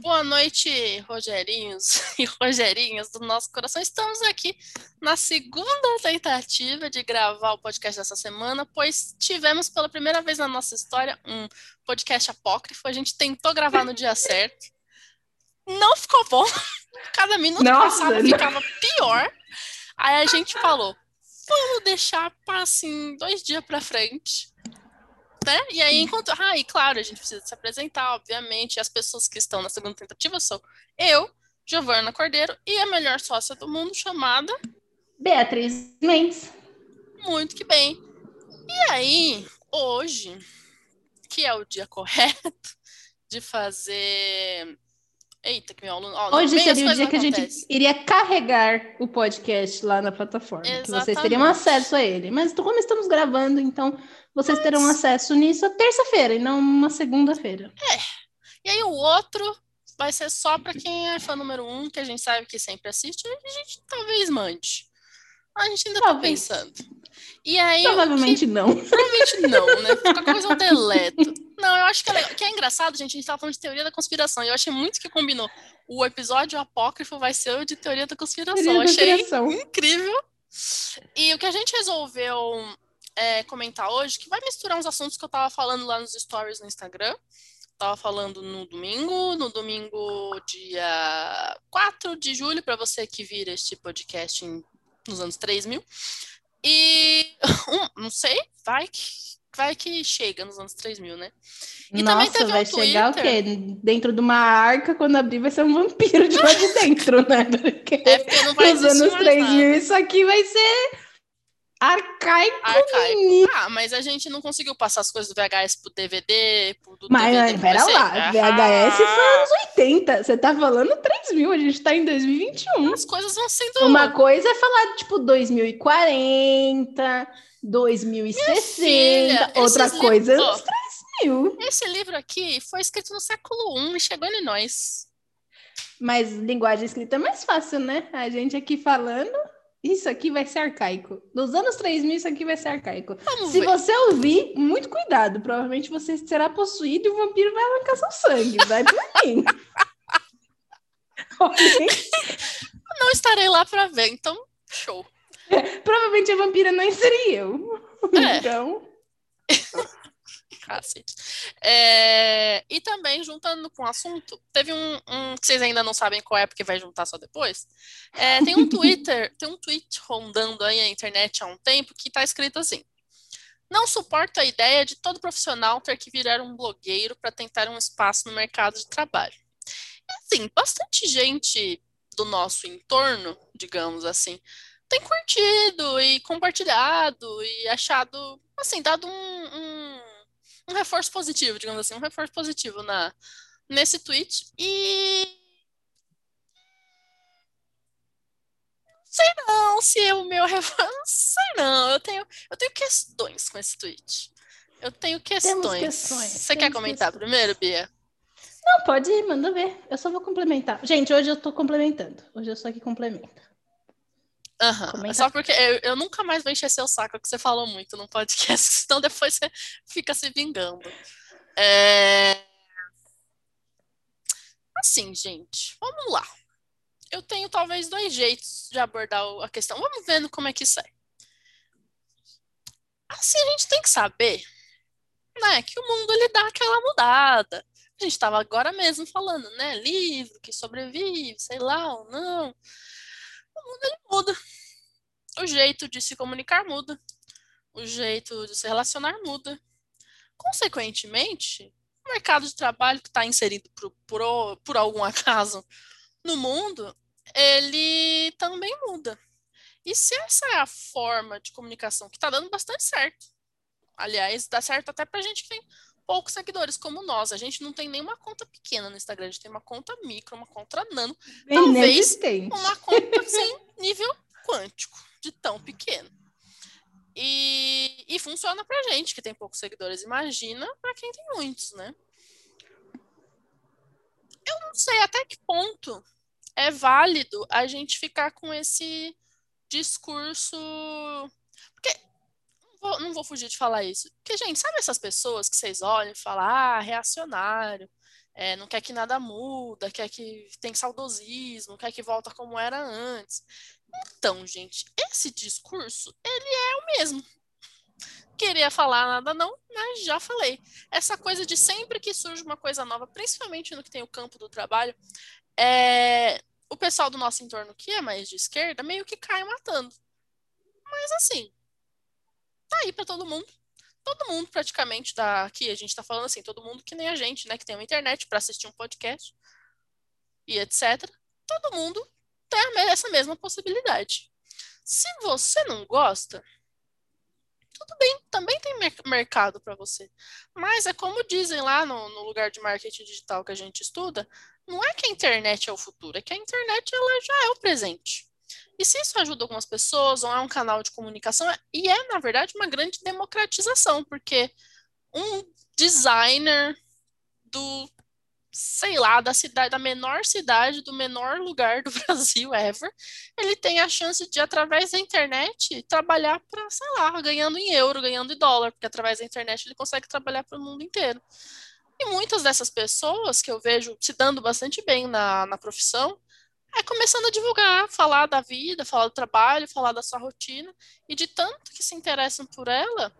Boa noite, Rogerinhos e Rogerinhas do nosso coração. Estamos aqui na segunda tentativa de gravar o podcast dessa semana, pois tivemos pela primeira vez na nossa história um podcast apócrifo. A gente tentou gravar no dia certo. Não ficou bom. Cada minuto Nossa, passado não. ficava pior. Aí a gente falou: vamos deixar para assim dois dias para frente. Né? E aí, enquanto. Ah, e claro, a gente precisa se apresentar, obviamente. As pessoas que estão na segunda tentativa são eu, Giovana Cordeiro, e a melhor sócia do mundo, chamada Beatriz Mendes. Muito que bem. E aí, hoje, que é o dia correto de fazer. Eita, que meu aluno. ó, Hoje seria o dia que a gente iria carregar o podcast lá na plataforma. Que vocês teriam Exatamente. acesso a ele. Mas como estamos gravando, então vocês terão acesso nisso terça-feira e não uma segunda-feira. E aí, o outro vai ser só para quem é fã número um, que a gente sabe que sempre assiste, e a gente talvez mande. A gente ainda tá Talvez. pensando. E aí, o que- Provavelmente não. Provavelmente não, né? Qualquer coisa eu deleto. Não, eu acho que é, legal. que é engraçado, gente. A gente tava falando de teoria da conspiração. E eu achei muito que combinou. O episódio apócrifo vai ser o de teoria da conspiração. Teoria da achei conspiração. incrível. E o que a gente resolveu é, comentar hoje, que vai misturar uns assuntos que eu tava falando lá nos stories no Instagram. Tava falando no domingo, no domingo, dia 4 de julho, para você que vira este podcast em- nos anos 3000. E um, não sei, vai que, vai que chega nos anos 3000, né? E também Nossa, teve um vai chegar o quê? Dentro de uma arca, quando abrir, vai ser um vampiro de lá de dentro, né? Porque É porque não vai nos anos mais 3000 nada. isso aqui vai ser arcaico. Arcaico. Ah, mas a gente não conseguiu passar as coisas do VHS pro DVD, pro do Mas, DVD mas pro pera lá, Ah, VHS foi anos 80. Você tá falando 3000, a gente tá em 2021. As coisas vão sendo. Uma coisa é falar, tipo, 2040, 2060. filha, outra coisa é livros, ó. uns 3000. Esse livro aqui foi escrito no século I e chegou em nós. Mas linguagem escrita é mais fácil, né? A gente aqui falando, isso aqui vai ser arcaico. Nos anos 3000, isso aqui vai ser arcaico. Vamos Se ver. você ouvir, muito cuidado. Provavelmente você será possuído e o vampiro vai arrancar seu sangue. Vai por mim. Não estarei lá pra ver, então, show. Provavelmente a vampira não seria eu. É. Então, É, e também, juntando com o assunto, teve um, um que vocês ainda não sabem qual é, porque vai juntar só depois. É, tem um Twitter, tem um tweet rondando aí a internet há um tempo que tá escrito assim: Não suporto a ideia de todo profissional ter que virar um blogueiro para tentar um espaço no mercado de trabalho. E assim, bastante gente do nosso entorno, digamos assim, tem curtido e compartilhado e achado, assim, dado um, um, um reforço positivo, digamos assim, um reforço positivo na, nesse tweet. E. Sei não se o meu reforço. Não sei não. Eu tenho, eu tenho questões com esse tweet. Eu tenho questões. questões, Você quer temos comentar questões. primeiro, Bia? não, pode ir, manda ver. Eu só vou complementar. Gente, hoje eu tô complementando. Hoje eu sou aqui complementa. Comenta. Só porque eu, eu nunca mais vou encher seu saco que você falou muito no podcast, senão depois você fica se vingando. É... Assim, gente, vamos lá. Eu tenho talvez dois jeitos de abordar a questão. Vamos vendo como é que sai. Assim, a gente tem que saber, né, que o mundo ele dá aquela mudada. A gente estava agora mesmo falando, né, livro que sobrevive, sei lá ou não. O mundo ele muda. O jeito de se comunicar muda. O jeito de se relacionar muda. Consequentemente, o mercado de trabalho que está inserido por, por, por algum acaso no mundo, ele também muda. E se essa é a forma de comunicação que está dando bastante certo, aliás, dá certo até para gente que tem poucos seguidores como nós. A gente não tem nenhuma conta pequena no Instagram, a gente tem uma conta micro, uma conta nano, Talvez Inexistente. uma conta assim, nível quântico, de tão pequeno. E, e funciona pra gente que tem poucos seguidores. Imagina pra quem tem muitos, né? Eu não sei até que ponto é válido a gente ficar com esse discurso. Vou, não vou fugir de falar isso. Porque, gente, sabe essas pessoas que vocês olham e falam, ah, reacionário, é, não quer que nada muda, quer que tem saudosismo, quer que volta como era antes. Então, gente, esse discurso, ele é o mesmo. Queria falar nada não, mas já falei. Essa coisa de sempre que surge uma coisa nova, principalmente no que tem o campo do trabalho, é... o pessoal do nosso entorno que é mais de esquerda meio que cai matando. Mas assim, tá aí para todo mundo. Todo mundo praticamente aqui, a gente tá falando assim, todo mundo que nem a gente, né, que tem uma internet para assistir um podcast e etc. Todo mundo tem essa mesma possibilidade. Se você não gosta, tudo bem, também tem mercado para você. Mas é como dizem lá no, no, lugar de marketing digital que a gente estuda, não é que a internet é o futuro, é que a internet ela já é o presente. E se isso ajuda algumas pessoas, ou é um canal de comunicação, e é, na verdade, uma grande democratização, porque um designer do, sei lá, da cidade, da menor cidade, do menor lugar do Brasil ever, ele tem a chance de, através da internet, trabalhar para, sei lá, ganhando em euro, ganhando em dólar, porque através da internet ele consegue trabalhar para o mundo inteiro. E muitas dessas pessoas que eu vejo se dando bastante bem na, na profissão, é começando a divulgar, falar da vida, falar do trabalho, falar da sua rotina, e de tanto que se interessam por ela,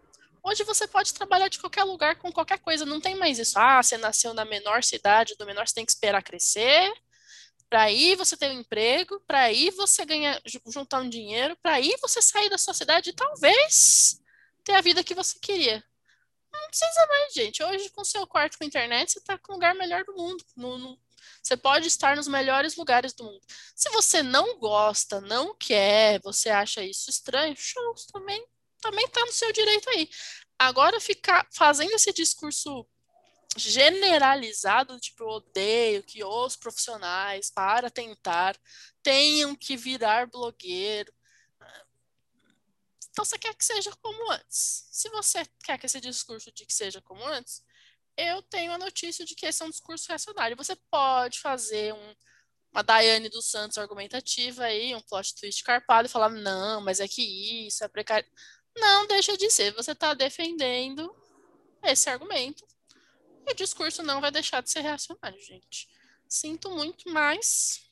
hoje você pode trabalhar de qualquer lugar com qualquer coisa, não tem mais isso, ah, você nasceu na menor cidade, do menor você tem que esperar crescer, para aí você ter um emprego, para aí você ganhar, juntar um dinheiro, para aí você sair da sua cidade e talvez ter a vida que você queria. Não precisa mais, gente. Hoje, com seu quarto com internet, você está com o lugar melhor do mundo. Você pode estar nos melhores lugares do mundo. Se você não gosta, não quer, você acha isso estranho, show, também também está no seu direito aí. Agora ficar fazendo esse discurso generalizado, tipo, eu odeio que os profissionais, para tentar, tenham que virar blogueiro. Então, você quer que seja como antes. Se você quer que esse discurso de que seja como antes, eu tenho a notícia de que esse é um discurso reacionário. Você pode fazer um, uma Daiane dos Santos argumentativa aí, um plot twist carpado e falar, não, mas é que isso é precário. Não, deixa de ser. Você está defendendo esse argumento. E o discurso não vai deixar de ser reacionário, gente. Sinto muito, mas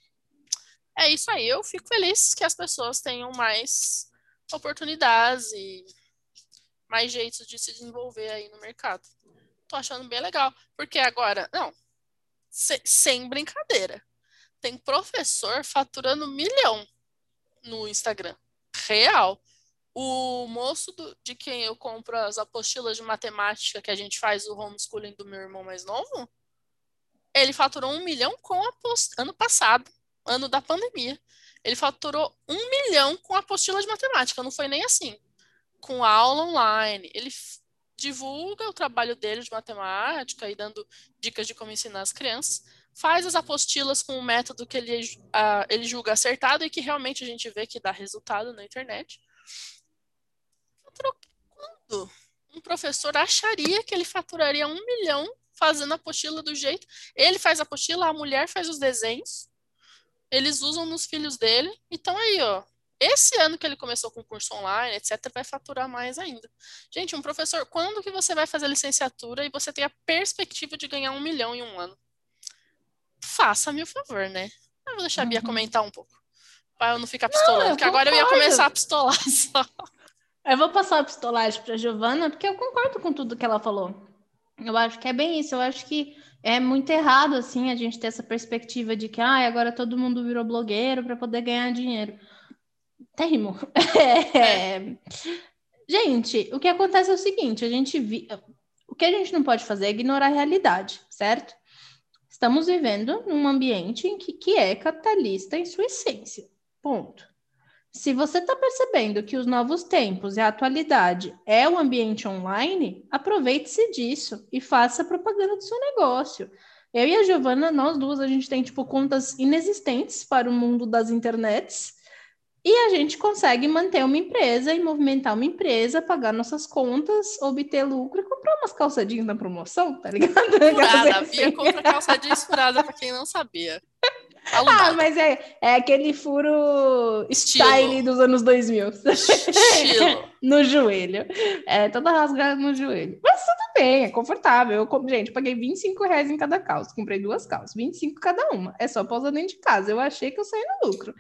é isso aí. Eu fico feliz que as pessoas tenham mais oportunidades e mais jeitos de se desenvolver aí no mercado tô achando bem legal. Porque agora, não, se, sem brincadeira. Tem professor faturando milhão no Instagram. Real. O moço do, de quem eu compro as apostilas de matemática que a gente faz o homeschooling do meu irmão mais novo, ele faturou um milhão com a post... ano passado, ano da pandemia. Ele faturou um milhão com apostila de matemática, não foi nem assim. Com aula online. Ele divulga o trabalho dele de matemática e dando dicas de como ensinar as crianças, faz as apostilas com o método que ele, uh, ele julga acertado e que realmente a gente vê que dá resultado na internet. Quando um professor acharia que ele faturaria um milhão fazendo a apostila do jeito. Ele faz a apostila, a mulher faz os desenhos, eles usam nos filhos dele. Então aí, ó, esse ano que ele começou com curso online, etc., vai faturar mais ainda. Gente, um professor, quando que você vai fazer licenciatura e você tem a perspectiva de ganhar um milhão em um ano? Faça-me o favor, né? Eu vou deixar a Bia uhum. comentar um pouco. Para eu não ficar pistolando, não, porque agora eu ia começar a pistolar só. Eu vou passar a pistolagem para Giovana, porque eu concordo com tudo que ela falou. Eu acho que é bem isso. Eu acho que é muito errado, assim, a gente ter essa perspectiva de que ah, agora todo mundo virou blogueiro para poder ganhar dinheiro. Termo. É... Gente, o que acontece é o seguinte: a gente vi... o que a gente não pode fazer é ignorar a realidade, certo? Estamos vivendo num ambiente em que, que é capitalista em sua essência. Ponto. Se você está percebendo que os novos tempos e a atualidade é o ambiente online, aproveite-se disso e faça propaganda do seu negócio. Eu e a Giovana, nós duas, a gente tem tipo contas inexistentes para o mundo das internets e a gente consegue manter uma empresa e movimentar uma empresa, pagar nossas contas, obter lucro e comprar umas calçadinhas na promoção, tá ligado? Furada, a Bia compra calça jeans furada pra quem não sabia. Ah, mas é, é aquele furo Estilo. style dos anos 2000. Estilo. no joelho. É, toda rasgada no joelho. Mas bem, é confortável. Eu, gente, paguei 25 reais em cada calça. Comprei duas calças, 25 cada uma. É só pra usar dentro de casa. Eu achei que eu saí no lucro.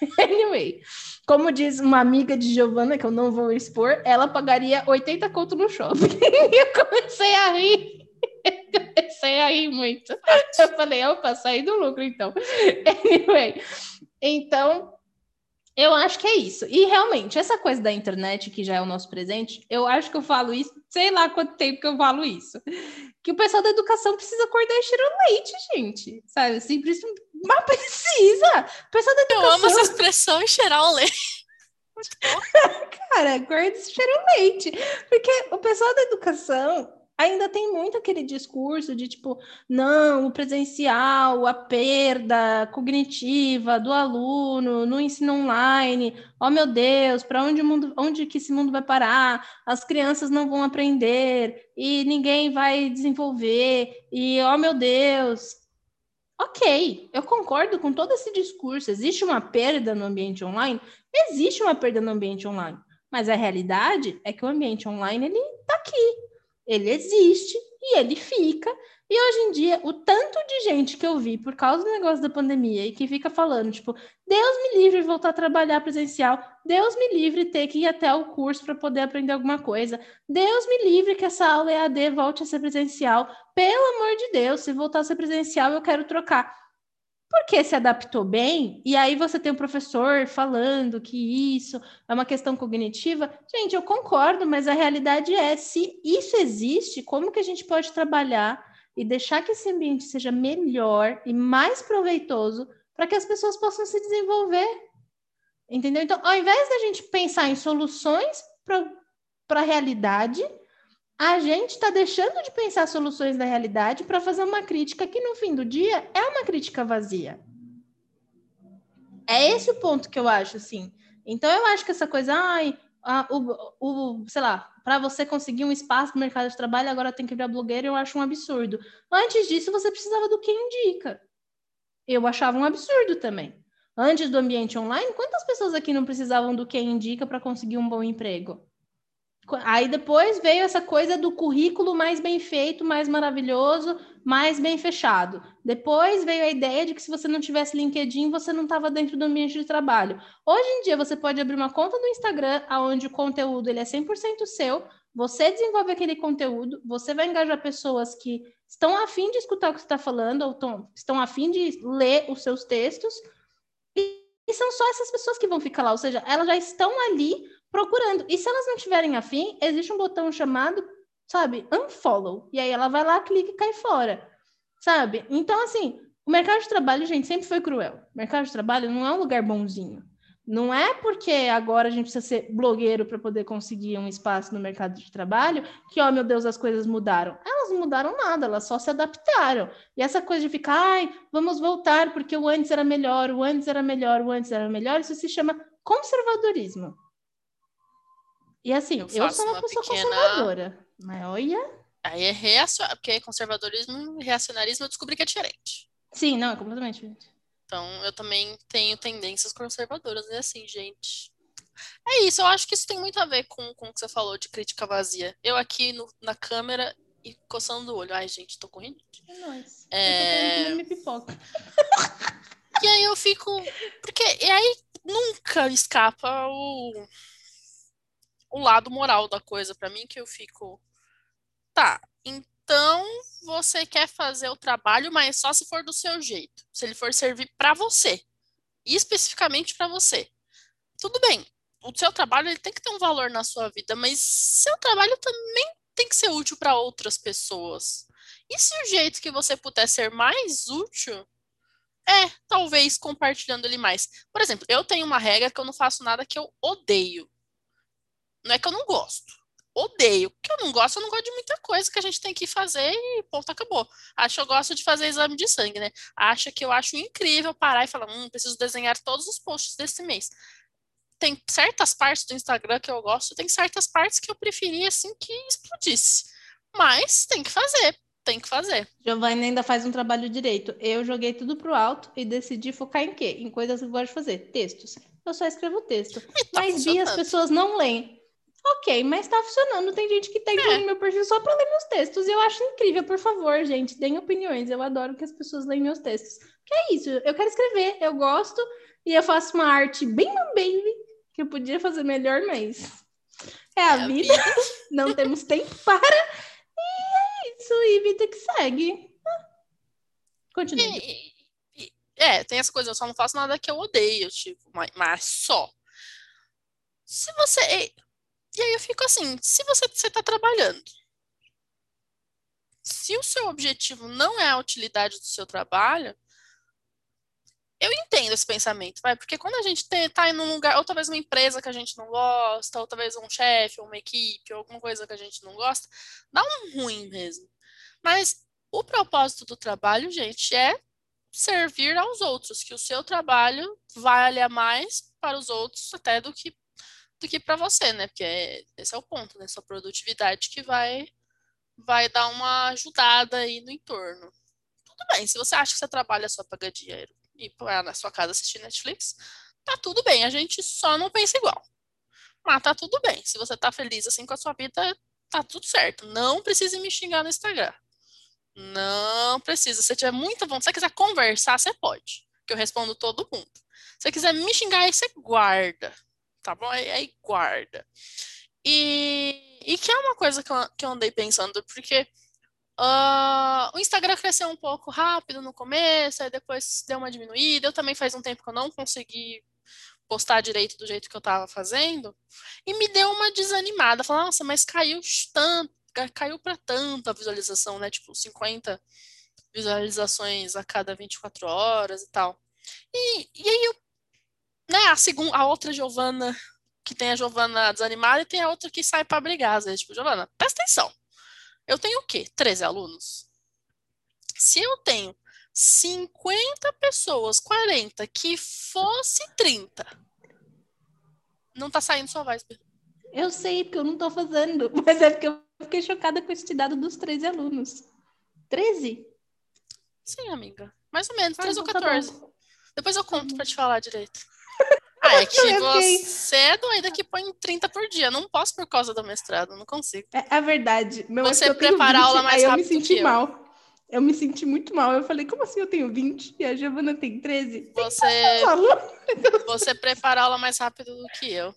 anyway, como diz uma amiga de Giovana, que eu não vou expor, ela pagaria 80 conto no shopping. e eu comecei a rir. comecei a rir muito. Eu falei, opa, saí do lucro, então. Anyway, então, eu acho que é isso. E realmente, essa coisa da internet, que já é o nosso presente, eu acho que eu falo isso, sei lá quanto tempo que eu falo isso. Que o pessoal da educação precisa acordar e cheirar o leite, gente. Sabe? Assim, precisa... Mas precisa! O pessoal da Eu educação. amo essa expressão e cheirar o leite. Cara, acorda e cheira o leite. Porque o pessoal da educação ainda tem muito aquele discurso de tipo, não, o presencial, a perda cognitiva do aluno no ensino online. Oh, meu Deus, para onde o mundo, onde que esse mundo vai parar? As crianças não vão aprender e ninguém vai desenvolver. E oh, meu Deus, Ok, eu concordo com todo esse discurso. Existe uma perda no ambiente online? Existe uma perda no ambiente online. Mas a realidade é que o ambiente online ele está aqui. Ele existe e ele fica. E hoje em dia, o tanto de gente que eu vi por causa do negócio da pandemia e que fica falando, tipo, Deus me livre voltar a trabalhar presencial, Deus me livre ter que ir até o curso para poder aprender alguma coisa, Deus me livre que essa aula EAD volte a ser presencial, pelo amor de Deus, se voltar a ser presencial, eu quero trocar. Porque se adaptou bem, e aí você tem um professor falando que isso é uma questão cognitiva. Gente, eu concordo, mas a realidade é: se isso existe, como que a gente pode trabalhar e deixar que esse ambiente seja melhor e mais proveitoso para que as pessoas possam se desenvolver? Entendeu? Então, ao invés da gente pensar em soluções para a realidade, a gente está deixando de pensar soluções da realidade para fazer uma crítica que, no fim do dia, é uma crítica vazia. É esse o ponto que eu acho, assim. Então, eu acho que essa coisa, ai, a, o, o, sei lá, para você conseguir um espaço no mercado de trabalho, agora tem que virar blogueira, eu acho um absurdo. Antes disso, você precisava do quem indica. Eu achava um absurdo também. Antes do ambiente online, quantas pessoas aqui não precisavam do quem indica para conseguir um bom emprego? Aí depois veio essa coisa do currículo mais bem feito, mais maravilhoso, mais bem fechado. Depois veio a ideia de que se você não tivesse LinkedIn, você não estava dentro do ambiente de trabalho. Hoje em dia você pode abrir uma conta no Instagram, onde o conteúdo ele é 100% seu, você desenvolve aquele conteúdo, você vai engajar pessoas que estão afim de escutar o que você está falando, ou tão, estão afim de ler os seus textos, e, e são só essas pessoas que vão ficar lá, ou seja, elas já estão ali procurando. E se elas não tiverem afim, existe um botão chamado, sabe, unfollow. E aí ela vai lá, clica e cai fora. Sabe? Então, assim, o mercado de trabalho, gente, sempre foi cruel. O mercado de trabalho não é um lugar bonzinho. Não é porque agora a gente precisa ser blogueiro para poder conseguir um espaço no mercado de trabalho que, ó, meu Deus, as coisas mudaram. Elas não mudaram nada, elas só se adaptaram. E essa coisa de ficar, ai, vamos voltar porque o antes era melhor, o antes era melhor, o antes era melhor, isso se chama conservadorismo. E assim, eu, eu sou uma, uma pessoa pequena... conservadora. Mas olha. Aí é reacionário, porque conservadorismo e reacionarismo eu descobri que é diferente. Sim, não, é completamente diferente. Então, eu também tenho tendências conservadoras, é assim, gente. É isso, eu acho que isso tem muito a ver com, com o que você falou de crítica vazia. Eu aqui no, na câmera e coçando o olho. Ai, gente, tô correndo. É nóis. É... Eu tô pipoca. e aí eu fico. Porque. E aí nunca escapa o o lado moral da coisa para mim que eu fico tá então você quer fazer o trabalho mas só se for do seu jeito se ele for servir para você especificamente para você. Tudo bem o seu trabalho ele tem que ter um valor na sua vida mas seu trabalho também tem que ser útil para outras pessoas. E se o jeito que você puder ser mais útil é talvez compartilhando ele mais. Por exemplo eu tenho uma regra que eu não faço nada que eu odeio não é que eu não gosto. Odeio. Porque eu não gosto, eu não gosto de muita coisa que a gente tem que fazer e ponto, acabou. Acho que eu gosto de fazer exame de sangue, né? Acha que eu acho incrível parar e falar, hum, preciso desenhar todos os posts desse mês. Tem certas partes do Instagram que eu gosto, tem certas partes que eu preferia, assim, que explodisse. Mas tem que fazer. tem que fazer. Giovanni ainda faz um trabalho direito. Eu joguei tudo pro alto e decidi focar em quê? Em coisas que eu gosto de fazer. Textos. Eu só escrevo texto. Tá mas vi as pessoas não leem. Ok, mas tá funcionando. Tem gente que tá entrando É. no meu perfil só pra ler meus textos. E eu acho incrível, por favor, gente. Deem opiniões. Eu adoro que as pessoas leem meus textos. Que é isso. Eu quero escrever, eu gosto. E eu faço uma arte bem baby, que eu podia fazer melhor, mas. É a É a vida. Não temos tempo para. E é isso. E vida que segue. Continue. E- e- é, tem essa coisa, eu só não faço nada que eu odeio, tipo, mas, mas só. Se você. E, aí eu fico assim, se você, você tá trabalhando, se o seu objetivo não é a utilidade do seu trabalho, eu entendo esse pensamento, vai, porque quando a gente tem, tá em um lugar, ou talvez uma empresa que a gente não gosta, ou talvez um chefe, ou uma equipe, ou alguma coisa que a gente não gosta, dá um ruim mesmo. Mas o propósito do trabalho, gente, é servir aos outros, que o seu trabalho valha mais para os outros até do que do que para você, né? Porque é- esse é o ponto, né? Sua produtividade que vai vai dar uma ajudada aí no entorno. Tudo bem, se você acha que você trabalha só para ganhar dinheiro e para na sua casa assistir Netflix, tá tudo bem, a gente só não pensa igual. Mas tá tudo bem. Se você tá feliz assim com a sua vida, tá tudo certo. Não precisa me xingar no Instagram. Não precisa. Se você tiver muita vontade, se você quiser conversar, você pode. Que eu respondo todo mundo. Se você quiser me xingar, aí você guarda. Tá bom? Aí, aí guarda. E, e que é uma coisa que eu, que eu andei pensando, porque ah, o Instagram cresceu um pouco rápido no começo, aí depois deu uma diminuída. Eu também faz um tempo que eu não consegui postar direito do jeito que eu tava fazendo. E me deu uma desanimada. Falei, nossa, mas caiu tanto, ca- caiu para tanto a visualização, né? Tipo, 50 visualizações a cada 24 horas e tal. E, e aí eu, né, a segunda, a outra Giovana, que tem a Giovana desanimada e tem a outra que sai para brigar, às vezes, tipo, Giovana, presta atenção. Eu tenho o quê? 13 alunos? Se eu tenho 50 pessoas, 40, que fosse 30, não tá saindo sua voz, Bia. Eu sei, porque eu não tô fazendo. Mas é porque eu fiquei chocada com esse dado dos 13 alunos. 13? Sim, amiga. Mais ou menos, Ah, 13 ou então tá 14. Depois eu conto pra te falar direito. Ah, é que fiquei- você é doida que põe 30 por dia. Não posso por causa do mestrado, não consigo. É a verdade. Meu, é Você prepara a aula 20, mais aí eu me rápido senti eu. mal. Eu me senti muito mal. Eu falei, como assim eu tenho 20 e a Giovana tem 13? Tem Você, você prepara a aula mais rápido do que eu.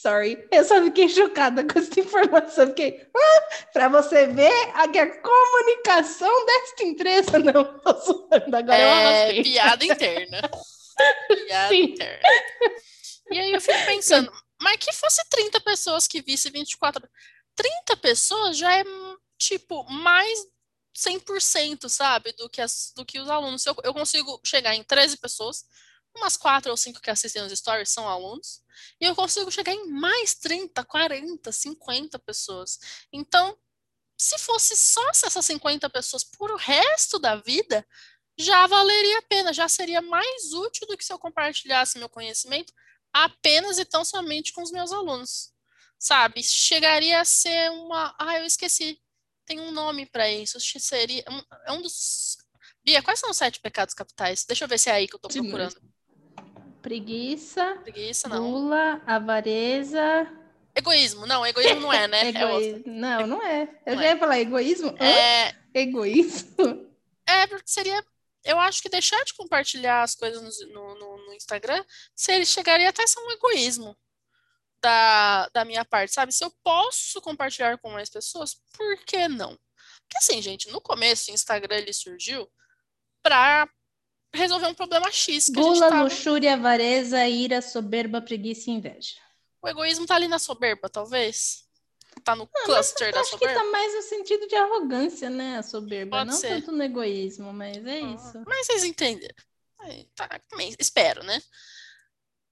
Sorry. Eu só fiquei chocada com essa informação. Fiquei, ah, pra você ver a, a comunicação desta empresa. Não, tô zoando. Agora É piada interna. Interna. E aí eu fico pensando, mas que fosse 30 pessoas que visse 24. 30 pessoas já é, tipo, mais 100%, sabe? Do que, as, do que os alunos. Eu, eu consigo chegar em 13 pessoas, umas 4 ou 5 que assistem os stories são alunos, e eu consigo chegar em mais 30, 40, 50 pessoas. Então, se fosse só essas 50 pessoas por o resto da vida, já valeria a pena, já seria mais útil do que se eu compartilhasse meu conhecimento apenas e tão somente com os meus alunos. Sabe? Chegaria a ser uma. Ah, eu esqueci. Tem um nome para isso. Seria. É um dos. Bia, quais são os sete pecados capitais? Deixa eu ver se é aí que eu tô procurando. Preguiça, Preguiça, não. gula, avareza. Egoísmo, não, egoísmo não é, né? É. Não, não é. Eu Não já é. ia falar egoísmo. É, Egoísmo? É, porque seria. Eu acho que deixar de compartilhar as coisas no, no, no- Instagram seria, chegaria até ser um egoísmo da, da minha parte, sabe? Se eu posso compartilhar com mais pessoas, por que não? Porque assim, gente, no começo o Instagram ele surgiu para resolver um problema X que a gente Gula, tava. luxúria, avareza, ira, soberba, preguiça e inveja. O egoísmo tá ali na soberba, talvez. Tá no cluster da Acho que soberba. tá mais no sentido de arrogância, né? A soberba. Pode não ser. tanto no egoísmo, mas é Ah, isso. Mas vocês entenderam. Aí, tá, espero, né?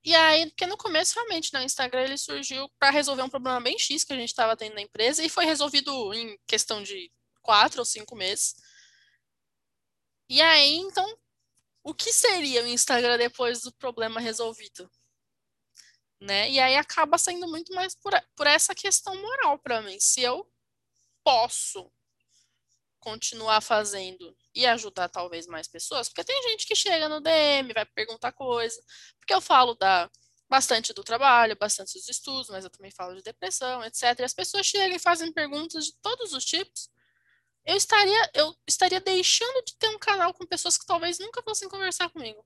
E aí, porque no começo, realmente, né, o Instagram ele surgiu para resolver um problema bem X que a gente estava tendo na empresa e foi resolvido em questão de quatro ou cinco meses. E aí, então, o que seria o Instagram depois do problema resolvido? Né? E aí acaba sendo muito mais por, por essa questão moral para mim. Se eu posso continuar fazendo e ajudar talvez mais pessoas, porque tem gente que chega no DM, vai perguntar coisa, porque eu falo da bastante do trabalho, bastante dos estudos, mas eu também falo de depressão, etc. E as pessoas chegam e fazem perguntas de todos os tipos. Eu estaria, eu estaria deixando de ter um canal com pessoas que talvez nunca fossem conversar comigo.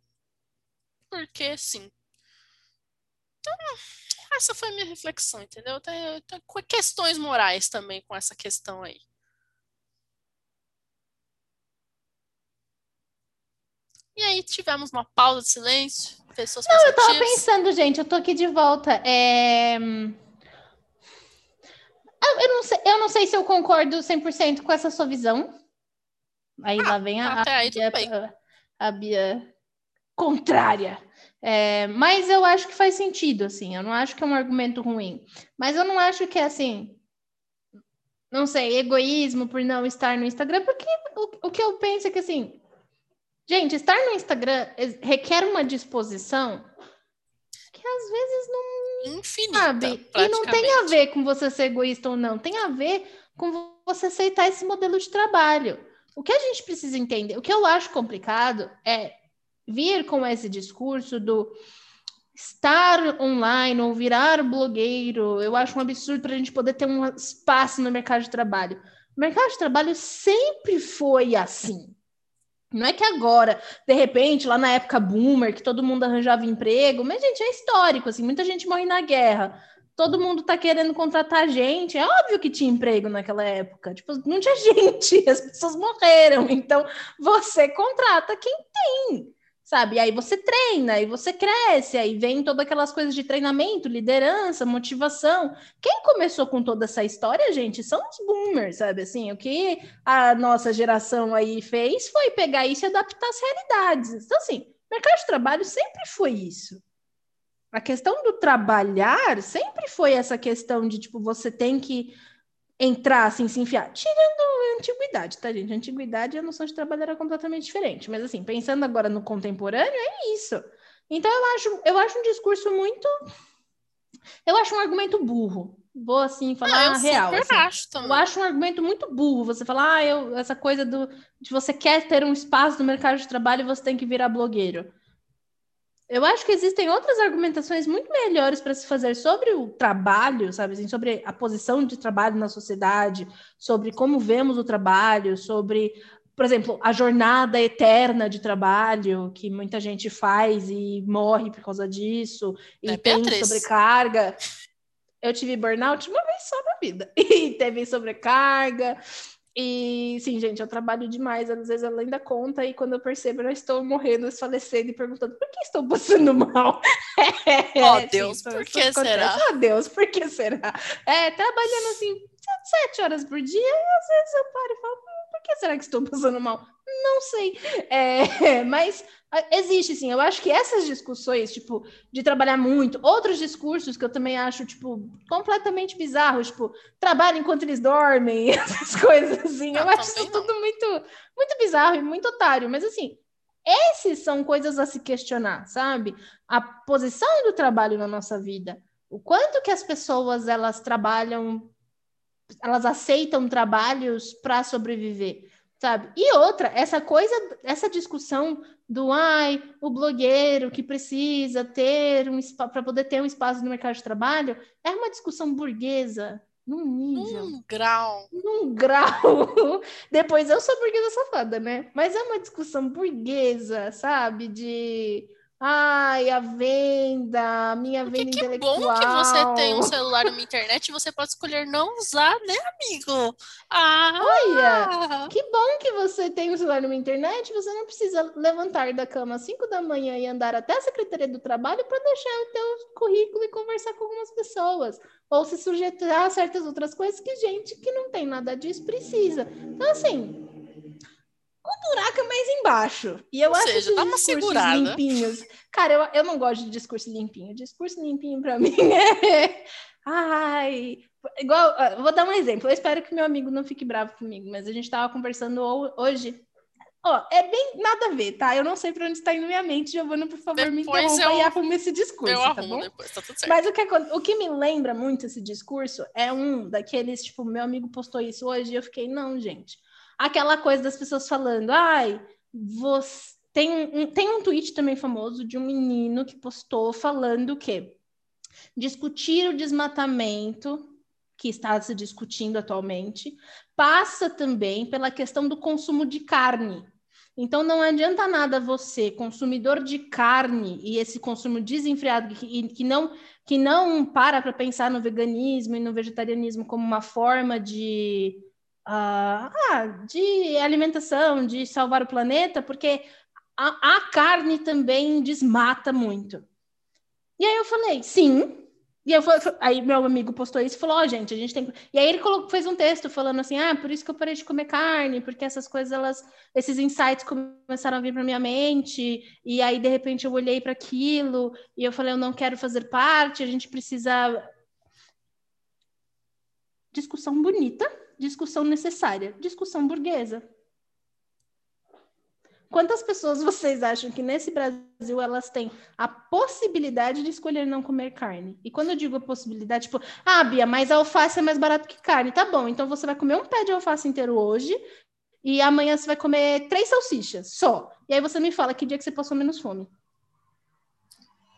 Porque sim. Então, essa foi a minha reflexão, entendeu? Tem, tem questões morais também com essa questão aí. E aí tivemos uma pausa de silêncio, pessoas Não, eu tava pensando, gente, eu tô aqui de volta. É... Eu, não sei, eu não sei se eu concordo 100% com essa sua visão. Aí ah, lá vem a, a, Bia, a, a Bia contrária. É, mas eu acho que faz sentido, assim. Eu não acho que é um argumento ruim. Mas eu não acho que é assim. Não sei, egoísmo por não estar no Instagram, porque o, o que eu penso é que assim Gente, estar no Instagram requer uma disposição que às vezes não. Infinita. Sabe? E não tem a ver com você ser egoísta ou não, tem a ver com você aceitar esse modelo de trabalho. O que a gente precisa entender, o que eu acho complicado é vir com esse discurso do estar online ou virar blogueiro. Eu acho um absurdo para a gente poder ter um espaço no mercado de trabalho. O mercado de trabalho sempre foi assim. Não é que agora, de repente, lá na época boomer, que todo mundo arranjava emprego, mas, gente, é histórico, assim, muita gente morre na guerra. Todo mundo tá querendo contratar gente. É óbvio que tinha emprego naquela época. Tipo, não tinha gente, as pessoas morreram. Então, você contrata quem tem sabe? E aí você treina, e você cresce, aí vem todas aquelas coisas de treinamento, liderança, motivação. Quem começou com toda essa história, gente, são os boomers, sabe? Assim, o que a nossa geração aí fez foi pegar isso e adaptar às realidades. Então, assim, mercado de trabalho sempre foi isso. A questão do trabalhar sempre foi essa questão de, tipo, você tem que entrar, assim, se enfiar. Tirando a antiguidade, tá, gente? A antiguidade, a noção de trabalho era completamente diferente. Mas, assim, pensando agora no contemporâneo, é isso. Então, eu acho, eu acho um discurso muito... Eu acho um argumento burro. Vou, assim, falar ah, eu real. Assim. Acho. Eu acho um argumento muito burro. Você falar, ah, eu, essa coisa do, de você quer ter um espaço no mercado de trabalho e você tem que virar blogueiro. Eu acho que existem outras argumentações muito melhores para se fazer sobre o trabalho, sabe? Assim, sobre a posição de trabalho na sociedade, sobre como vemos o trabalho, sobre, por exemplo, a jornada eterna de trabalho que muita gente faz e morre por causa disso, e é tem Beatriz. sobrecarga. Eu tive burnout uma vez só na vida, e teve sobrecarga. E sim, gente, eu trabalho demais. Às vezes ela ainda conta, e quando eu percebo, eu estou morrendo, falecendo e perguntando por que estou passando mal. oh, Deus, sim, por que será? Oh, Deus, por que será? É, trabalhando assim, sete horas por dia, e às vezes eu paro e falo, hum, por que será que estou passando mal? Não sei. É, mas Existe, sim. Eu acho que essas discussões, tipo, de trabalhar muito, outros discursos que eu também acho, tipo, completamente bizarros, tipo, trabalho enquanto eles dormem, essas coisas assim. Eu, acho isso tudo muito, muito bizarro e muito otário. Mas, assim, esses são coisas a se questionar, sabe? A posição do trabalho na nossa vida. O quanto que as pessoas, elas trabalham, elas aceitam trabalhos para sobreviver sabe? E outra, essa coisa, essa discussão do ai, o blogueiro que precisa ter um para poder ter um espaço no mercado de trabalho, é uma discussão burguesa num nível, num grau, num grau. Depois eu sou burguesa safada, né? Mas é uma discussão burguesa, sabe? De Ai, a venda, a minha Porque venda que intelectual. Que bom que você tem um celular numa internet e você pode escolher não usar, né, amigo? Ah! Olha, que bom que você tem um celular numa internet, você não precisa levantar da cama às 5 da manhã e andar até a Secretaria do Trabalho para deixar o teu currículo e conversar com algumas pessoas. Ou se sujeitar a certas outras coisas que gente que não tem nada disso precisa. Então, assim, o buraco é mais embaixo. E eu Ou acho seja, esses discursos segurada. limpinhos. Cara, eu, eu não gosto de discurso limpinho. Discurso limpinho para mim é. Ai. Igual, vou dar um exemplo. Eu espero que meu amigo não fique bravo comigo, mas a gente estava conversando hoje. Ó, é bem nada a ver, tá? Eu não sei para onde está indo minha mente. Giovana, por favor, depois me interrompa eu, e arrume esse discurso, eu tá bom? Depois, tá tudo certo. Mas o que, o que me lembra muito esse discurso é um daqueles, tipo, meu amigo postou isso hoje e eu fiquei, não, gente aquela coisa das pessoas falando, ai, você tem um, tem um tweet também famoso de um menino que postou falando que discutir o desmatamento que está se discutindo atualmente passa também pela questão do consumo de carne. Então não adianta nada você, consumidor de carne, e esse consumo desenfreado que, que não que não para para pensar no veganismo e no vegetarianismo como uma forma de, ah, de alimentação, de salvar o planeta, porque a, a carne também desmata muito. E aí eu falei, sim, e eu, aí meu amigo postou isso e falou, ó, oh, gente, a gente tem. E aí ele colocou, fez um texto falando assim, ah, por isso que eu parei de comer carne, porque essas coisas, elas, esses insights começaram a vir para minha mente, e aí de repente eu olhei para aquilo e eu falei, eu não quero fazer parte, a gente precisa. Discussão bonita, discussão necessária, discussão burguesa. Quantas pessoas vocês acham que nesse Brasil elas têm a possibilidade de escolher não comer carne? E quando eu digo a possibilidade, tipo, ah, Bia, mas alface é mais barato que carne. Tá bom, então você vai comer um pé de alface inteiro hoje e amanhã você vai comer três salsichas só. E aí você me fala que dia que você passou menos fome.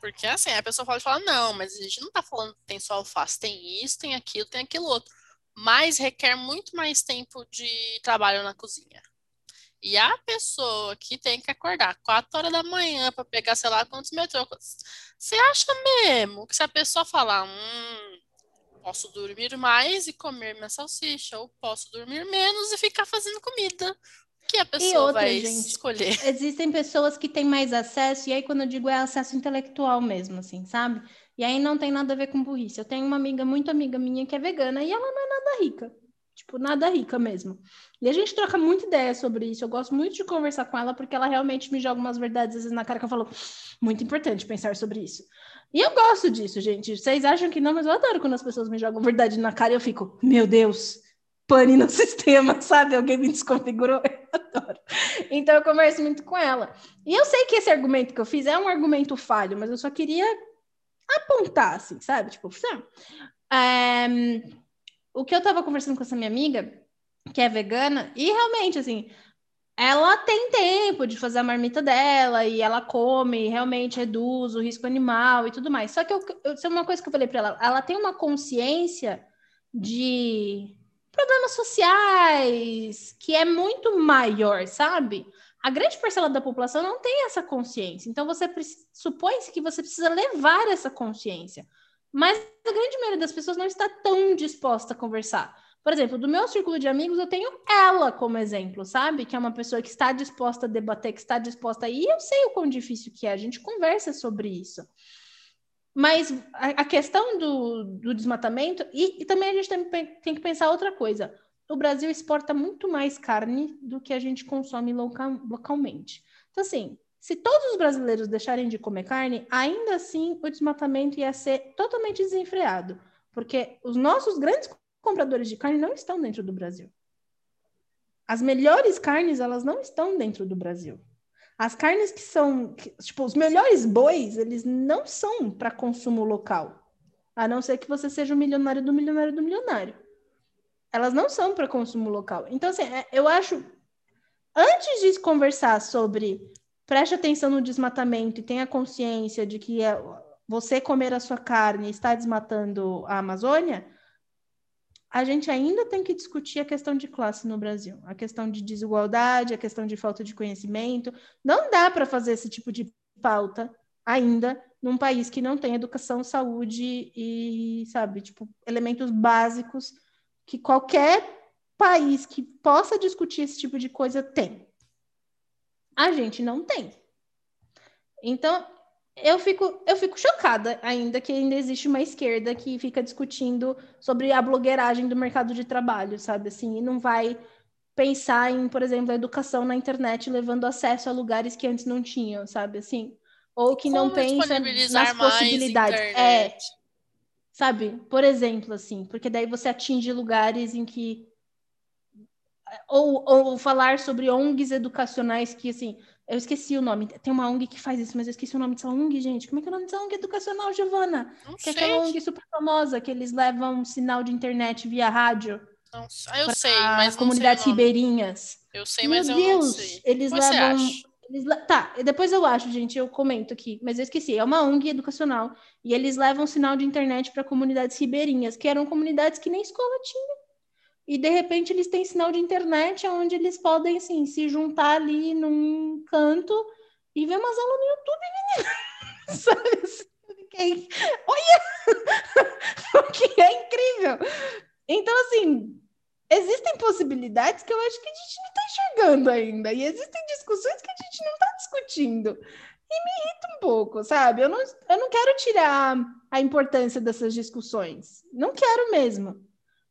Porque assim, a pessoa fala, fala, não, mas a gente não tá falando que tem só alface, tem isso, tem aquilo, tem aquilo outro. Mas requer muito mais tempo de trabalho na cozinha. E a pessoa que tem que acordar 4 horas da manhã para pegar, sei lá, quantos metrôs, você acha mesmo que se a pessoa falar, hum, posso dormir mais e comer minha salsicha, ou posso dormir menos e ficar fazendo comida? que a pessoa outra, vai gente, escolher? Existem pessoas que têm mais acesso, e aí quando eu digo é acesso intelectual mesmo, assim, sabe? E aí não tem nada a ver com burrice. Eu tenho uma amiga, muito amiga minha, que é vegana, e ela não é nada rica. Tipo, nada rica mesmo. E a gente troca muita ideia sobre isso. Eu gosto muito de conversar com ela, porque ela realmente me joga umas verdades às vezes na cara que eu falo, muito importante pensar sobre isso. E eu gosto disso, gente. Vocês acham que não, mas eu adoro quando as pessoas me jogam verdade na cara e eu fico, meu Deus, pane no sistema, sabe? Alguém me desconfigurou. Eu adoro. Então eu converso muito com ela. E eu sei que esse argumento que eu fiz é um argumento falho, mas eu só queria apontar, assim, sabe? Tipo, sabe? É o que eu tava conversando com essa minha amiga, que é vegana, e realmente, assim, ela tem tempo de fazer a marmita dela e ela come, realmente reduz o risco animal e tudo mais. Só que eu, eu, é uma coisa que eu falei para ela, ela tem uma consciência de problemas sociais que é muito maior, sabe? A grande parcela da população não tem essa consciência. Então você supõe-se que você precisa levar essa consciência. Mas a grande maioria das pessoas não está tão disposta a conversar. Por exemplo, do meu círculo de amigos, eu tenho ela como exemplo, sabe? Que é uma pessoa que está disposta a debater, que está disposta a ir. Eu sei o quão difícil que é, a gente conversa sobre isso. Mas a, questão do, do desmatamento, e, e, também a gente tem, tem, que pensar outra coisa. O Brasil exporta muito mais carne do que a gente consome local, localmente. Então, assim, se todos os brasileiros deixarem de comer carne, ainda assim o desmatamento ia ser totalmente desenfreado, porque os nossos grandes compradores de carne não estão dentro do Brasil. As melhores carnes, elas não estão dentro do Brasil. As carnes que são, tipo, os melhores bois, eles não são para consumo local. A não ser que você seja o milionário do milionário do milionário. Elas não são para consumo local. Então, assim, é, eu acho. Antes de conversar sobre preste atenção no desmatamento e tenha consciência de que é, você comer a sua carne está desmatando a Amazônia, a gente ainda tem que discutir a questão de classe no Brasil, a questão de desigualdade, a questão de falta de conhecimento. Não dá para fazer esse tipo de pauta ainda num país que não tem educação, saúde e, sabe, tipo, elementos básicos que qualquer país que possa discutir esse tipo de coisa tem. A gente não tem. Então, eu fico, eu fico chocada ainda que ainda existe uma esquerda que fica discutindo sobre a blogueiragem do mercado de trabalho, sabe? Assim, e não vai pensar em, por exemplo, a educação na internet levando acesso a lugares que antes não tinham, sabe? Assim, ou que Como não pensa nas possibilidades. É, sabe? Por exemplo, assim, porque daí você atinge lugares em que ou, ou falar sobre ONGs educacionais que, assim, eu esqueci o nome. Tem uma ONG que faz isso, mas eu esqueci o nome dessa ONG, gente. Como é que é o nome dessa ONG educacional, Giovana? Não que sei. é aquela ONG super famosa, que eles levam sinal de internet via rádio. Não, ah, eu sei, mas comunidades ribeirinhas. Eu sei, Meu mas eu Deus, não sei. eles Você levam. Eles, le- tá, depois eu acho, gente, eu comento aqui, mas eu esqueci. É uma ONG educacional e eles levam sinal de internet para comunidades ribeirinhas, que eram comunidades que nem escola tinha. E de repente eles têm sinal de internet onde eles podem assim, se juntar ali num canto e ver umas aulas no YouTube, assim, é- Olha! que é incrível. Então, assim, existem possibilidades que eu acho que a gente não está enxergando ainda. E existem discussões que a gente não está discutindo. E me irrita um pouco, sabe? Eu não, eu não quero tirar a importância dessas discussões. Não quero mesmo.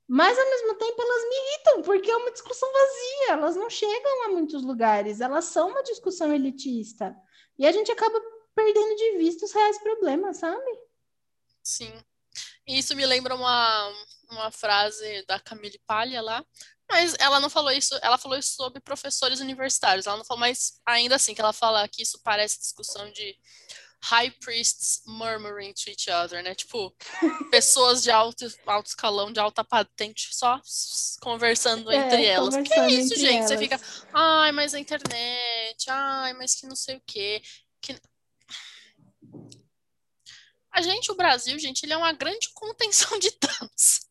Mas, ao mesmo tempo, elas me irritam, porque é uma discussão vazia. Elas não chegam a muitos lugares. Elas são uma discussão elitista. E a gente acaba perdendo de vista os reais problemas, sabe? Sim. Isso me lembra uma, uma frase da Camille Paglia lá, mas ela não falou isso, ela falou isso sobre professores universitários, ela não falou, mas ainda assim, que ela fala que isso parece discussão de high priests murmuring to each other, né? Tipo, pessoas de alto, alto escalão, de alta patente, só conversando entre É, elas. Que conversando isso, entre gente? Você elas. fica, ai, mas a internet, ai, mas que não sei o quê. Que... A gente, o Brasil, gente, ele é uma grande contenção de danos.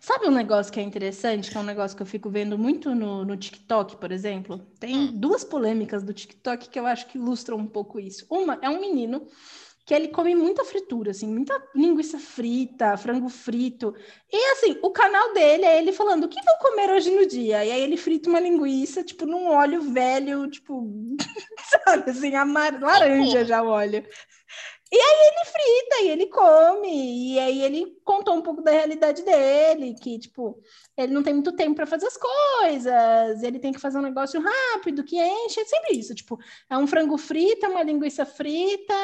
Sabe um negócio que é interessante, que é um negócio que eu fico vendo muito no, no TikTok, por exemplo? Tem Hum. duas polêmicas do TikTok que eu acho que ilustram um pouco isso. Uma é um menino que ele come muita fritura, assim, muita linguiça frita, frango frito. E assim, o canal dele é ele falando: o que vou comer hoje no dia? E aí ele frita uma linguiça, tipo, num óleo velho, tipo, sabe, assim, amar... laranja já o óleo. E aí ele frita e ele come, e aí ele contou um pouco da realidade dele, que, tipo, ele não tem muito tempo para fazer as coisas, ele tem que fazer um negócio rápido, que enche, é sempre isso, tipo, é um frango frito, é uma linguiça frita,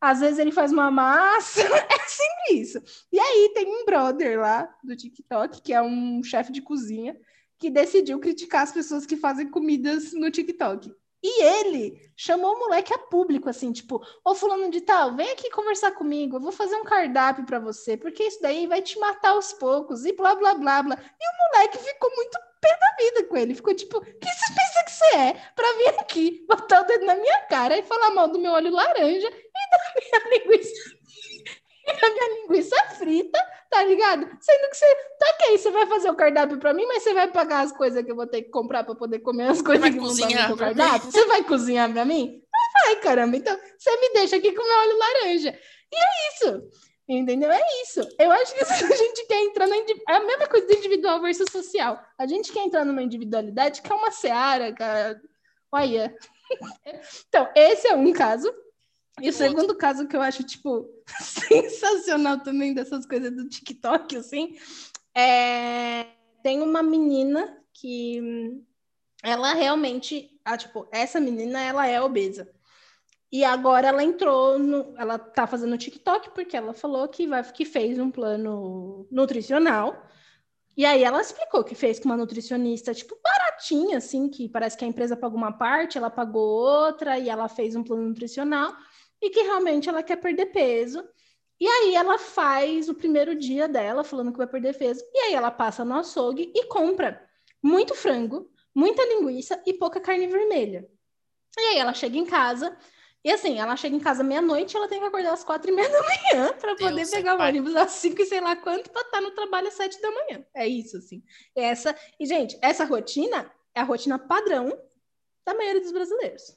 às vezes ele faz uma massa, é sempre isso. E aí tem um brother lá do TikTok, que é um chefe de cozinha, que decidiu criticar as pessoas que fazem comidas no TikTok. E ele chamou o moleque a público, assim, tipo, ô fulano de tal, vem aqui conversar comigo, eu vou fazer um cardápio para você, porque isso daí vai te matar aos poucos, e blá, blá, blá, blá. E o moleque ficou muito pé da vida com ele, ficou tipo, quem você pensa que você é pra vir aqui, botar o dedo na minha cara e falar mal do meu olho laranja e da minha linguiça, e da minha linguiça frita, tá ligado? Sendo que você, tá ok, você vai fazer o cardápio pra mim, mas você vai pagar as coisas que eu vou ter que comprar pra poder comer as coisas que no cozinhar seu pra mim? cardápio? Você vai cozinhar pra mim? Não vai, caramba. Então, você me deixa aqui com meu olho laranja. E é isso. Entendeu? É isso. Eu acho que a gente quer entrar na. indi- É a mesma coisa do individual versus social. A gente quer entrar numa individualidade que é uma seara, cara. Olha. Então, esse é um caso. E o segundo caso que eu acho, tipo, sensacional também dessas coisas do TikTok, assim, é... tem uma menina que ela realmente, ah, tipo, essa menina, ela é obesa. E agora ela entrou no, ela tá fazendo TikTok porque ela falou que vai que fez um plano nutricional. E aí ela explicou que fez com uma nutricionista, tipo, baratinha, assim, que parece que a empresa pagou uma parte, ela pagou outra, e ela fez um plano nutricional, e que realmente ela quer perder peso. E aí ela faz o primeiro dia dela, falando que vai perder peso, e aí ela passa no açougue e compra muito frango, muita linguiça e pouca carne vermelha. E aí ela chega em casa, e assim, ela chega em casa meia-noite, ela tem que acordar às quatro e meia da manhã para poder Deus pegar o pai. ônibus às cinco e sei lá quanto para estar no trabalho às sete da manhã. É isso, assim. Essa, e, gente, essa rotina é a rotina padrão da maioria dos brasileiros.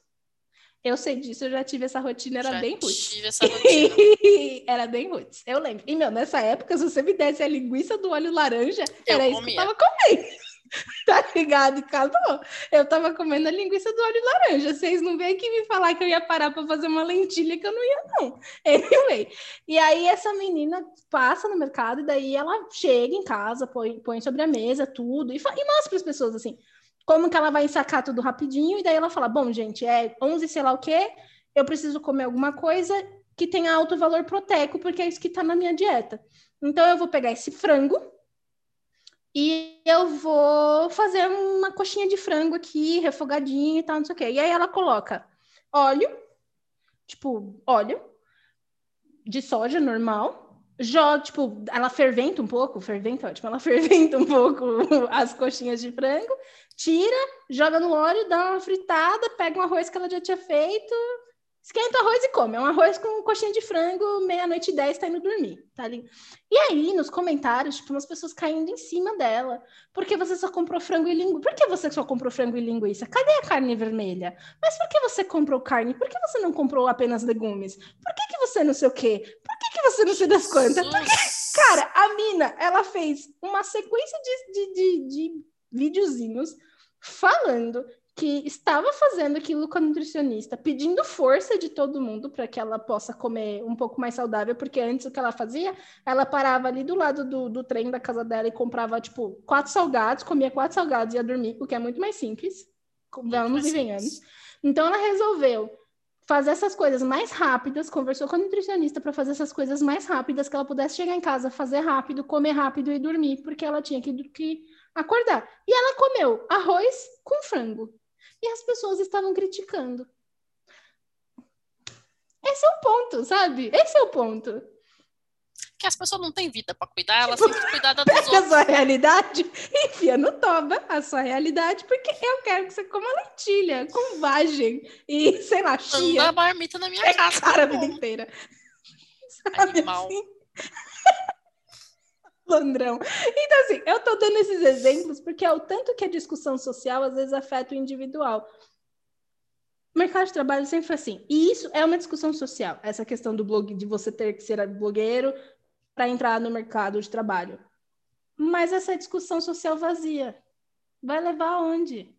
Eu sei disso, eu já tive essa rotina, era Já bem roots. tive essa rotina. era bem roots, eu lembro. E, meu, nessa época, se você me desse a linguiça do óleo laranja, Eu era isso comia. que eu tava comendo. tá ligado? Acabou. Eu tava comendo a linguiça do óleo laranja. Vocês não vêm aqui me falar que eu ia parar para fazer uma lentilha que eu não ia, não. Anyway. E aí essa menina passa no mercado e daí ela chega em casa, põe, põe sobre a mesa tudo e, e mostra para as pessoas assim como que ela vai sacar tudo rapidinho e daí ela fala: "Bom, gente, é 11 sei lá o quê, eu preciso comer alguma coisa que tenha alto valor proteico, porque é isso que tá na minha dieta. Então eu vou pegar esse frango e eu vou fazer uma coxinha de frango aqui, refogadinha e tal, não sei o quê. E aí ela coloca óleo, tipo, óleo de soja normal, joga, tipo, ela ferventa um pouco, ferventa, ótimo, ela ferventa um pouco as coxinhas de frango, tira, joga no óleo, dá uma fritada, pega um arroz que ela já tinha feito, esquenta o arroz e come. É um arroz com coxinha de frango, meia-noite e dez, tá indo dormir, tá ali. E aí, nos comentários, tipo, umas pessoas caindo em cima dela. Por que você só comprou frango e linguiça? Por que você só comprou frango e linguiça? Cadê a carne vermelha? Mas por que você comprou carne? Por que você não comprou apenas legumes? Por que, que você não sei o quê? Por que, que você não sei das quantas? Porque, cara, a mina, ela fez uma sequência de, de, de, de videozinhos falando que estava fazendo aquilo com a nutricionista, pedindo força de todo mundo para que ela possa comer um pouco mais saudável, porque antes o que ela fazia, ela parava ali do lado do, do trem da casa dela e comprava, tipo, quatro salgados, comia quatro salgados e ia dormir, o que é muito mais simples, vamos e venhamos. Então ela resolveu fazer essas coisas mais rápidas, conversou com a nutricionista para fazer essas coisas mais rápidas, que ela pudesse chegar em casa, fazer rápido, comer rápido e dormir, porque ela tinha que, que acordar. E ela comeu arroz com frango. E as pessoas estavam criticando. Esse é o ponto, sabe? Esse é o ponto. Que as pessoas não têm vida para cuidar, elas tipo, têm que cuidar da dos outros. a sua realidade, enfia no toba a sua realidade, porque eu quero que você coma lentilha com vagem e, sei lá, chia. Anda marmita na minha é casa. Cara, tá a vida inteira. Sabe Animal. Assim? Landrão. Então, assim, eu tô dando esses exemplos porque é o tanto que a discussão social às vezes afeta o individual. O mercado de trabalho sempre foi assim. E isso é uma discussão social, essa questão do blog, de você ter que ser blogueiro para entrar no mercado de trabalho. Mas essa discussão social vazia vai levar aonde?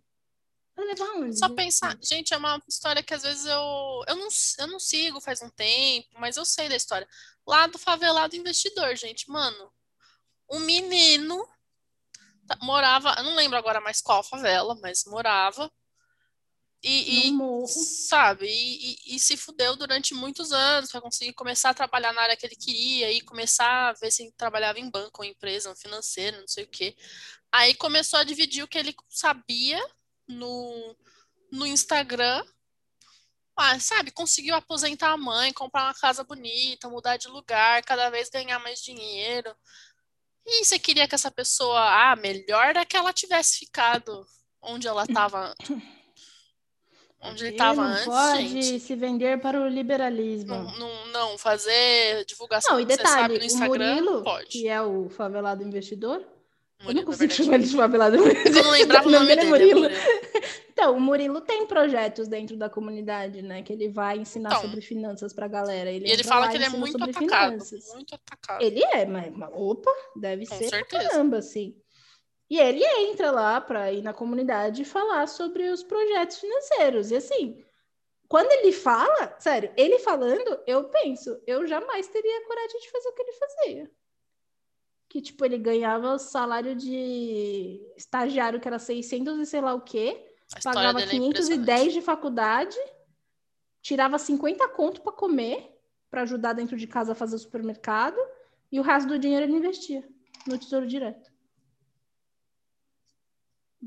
Vai levar aonde? Só pensar, gente, é uma história que às vezes eu, eu, não, eu não sigo faz um tempo, mas eu sei da história. Lá do favelado investidor, gente, mano, um menino morava, eu não lembro agora mais qual favela, mas morava. E, e sabe, e, e, e, se fudeu durante muitos anos para conseguir começar a trabalhar na área que ele queria e começar a ver se trabalhava em banco ou empresa financeira, não sei o quê. Aí começou a dividir o que ele sabia no, no Instagram. Ah, sabe, conseguiu aposentar a mãe, comprar uma casa bonita, mudar de lugar, cada vez ganhar mais dinheiro. E você queria que essa pessoa, ah, melhor era que ela tivesse ficado onde ela estava. onde ele estava antes. Pode gente. se vender para o liberalismo. Não, não, não fazer divulgação. Não, e detalhe, no Instagram, o Murilo, pode. que é o favelado investidor, Murilo, eu não consigo chamar ele de favelado investidor. Eu não lembrava o nome dele. É Murilo. Então, o Murilo tem projetos dentro da comunidade, né? Que ele vai ensinar então, sobre finanças pra galera. Ele e ele fala que ele é muito atacado. Finanças. Muito atacado. Ele é, mas, mas opa, deve Com ser certeza. caramba, assim. E ele entra lá para ir na comunidade e falar sobre os projetos financeiros. E assim, quando ele fala, sério, ele falando, eu penso, eu jamais teria coragem de fazer o que ele fazia. Que, tipo, ele ganhava salário de estagiário, que era 600 e sei lá o quê pagava 510 é de faculdade, tirava 50 conto para comer, para ajudar dentro de casa a fazer o supermercado, e o resto do dinheiro ele investia no Tesouro Direto.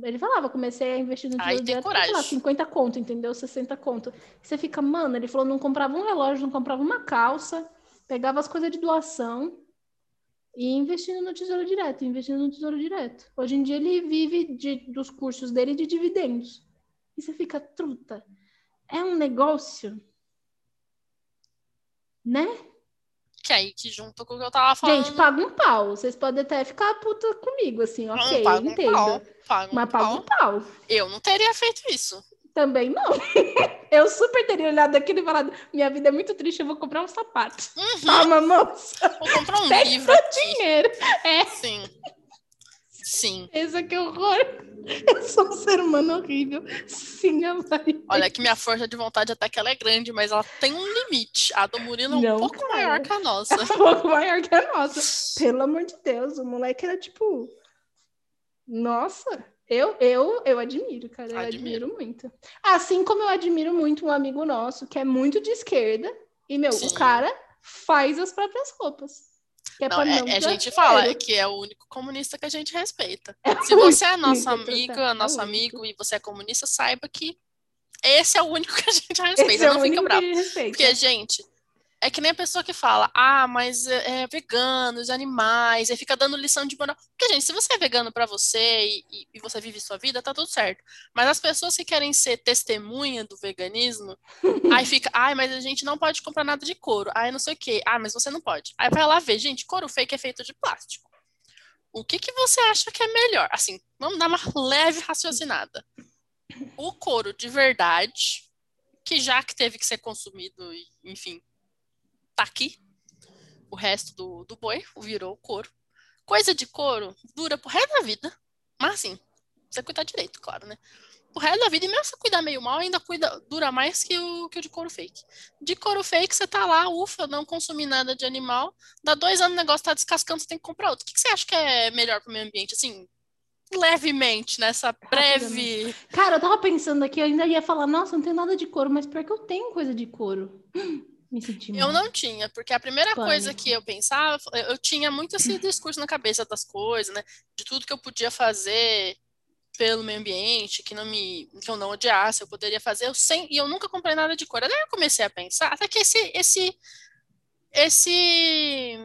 Ele falava, comecei a investir no Tesouro Direto, coragem. lá, 50 conto, entendeu? 60 conto. Você fica, mano, ele falou, não comprava um relógio, não comprava uma calça, pegava as coisas de doação, e investindo no Tesouro Direto, investindo no Tesouro Direto. Hoje em dia ele vive de, dos cursos dele de dividendos. E você fica truta. É um negócio, né? Que aí que junto com o que eu tava falando. Gente, paga um pau. Vocês podem até ficar puta comigo, assim, ok, não, paga entendo. Um pau, paga um mas paga um pau. Eu não teria feito isso. Também não. eu super teria olhado aquilo e falado: minha vida é muito triste, eu vou comprar um sapato. Uhum. Toma, moça. Vou comprar um Pega livro. Aqui. dinheiro. É. Sim. Sim. Esse que horror. Eu sou um ser humano horrível. Sim, a Maria. Olha que minha força de vontade até que ela é grande, mas ela tem um limite. A do Murilo é um Não, pouco cara. maior que a nossa. É um pouco maior que a nossa. Pelo amor de Deus, o moleque era tipo. Nossa, eu, eu, eu admiro, cara. Eu Admiro. admiro muito. Assim como eu admiro muito um amigo nosso que é muito de esquerda. E, meu, Sim. o cara faz as próprias roupas. Que é Não, é, não é, a gente fala dinheiro. que é o único comunista que a gente respeita. É Se você é total, amigo, é nosso amigo e você é comunista, saiba que esse é o único que a gente respeita. É não fica bravo. Porque, gente, É que nem a pessoa que fala, ah, mas é, é veganos, animais, aí fica dando lição de moral. Porque, gente, se você é vegano para você e, e, você vive sua vida, tá tudo certo. Mas as pessoas que querem ser testemunha do veganismo, aí fica, ai, mas a gente não pode comprar nada de couro. Ai, não sei o quê. Ah, mas você não pode. Aí vai lá ver, gente, couro fake é feito de plástico. O que, que você acha que é melhor? Assim, vamos dar uma leve raciocinada. O couro de verdade, que já que teve que ser consumido, enfim, tá aqui. O resto do, do boi virou couro. Coisa de couro dura pro resto da vida. Mas assim, você cuidar direito, claro, né? O resto da vida, e mesmo se cuidar meio mal, ainda cuida, dura mais que o, que o de couro fake. De couro fake, você tá lá, ufa, não consumir nada de animal. Dá dois anos o negócio tá descascando, você tem que comprar outro. O que, que você acha que é melhor pro meio ambiente? Assim, levemente, nessa breve. Cara, eu tava pensando aqui, eu ainda ia falar, nossa, não tem nada de couro, mas pior que eu tenho coisa de couro. Me senti eu não tinha, porque a primeira Pânico. coisa que eu pensava, eu tinha muito esse discurso na cabeça das coisas, né? De tudo que eu podia fazer pelo meio ambiente, que não me que eu não odiasse, eu poderia fazer, eu sem, e eu nunca comprei nada de cor. Daí eu comecei a pensar, até que esse esse esse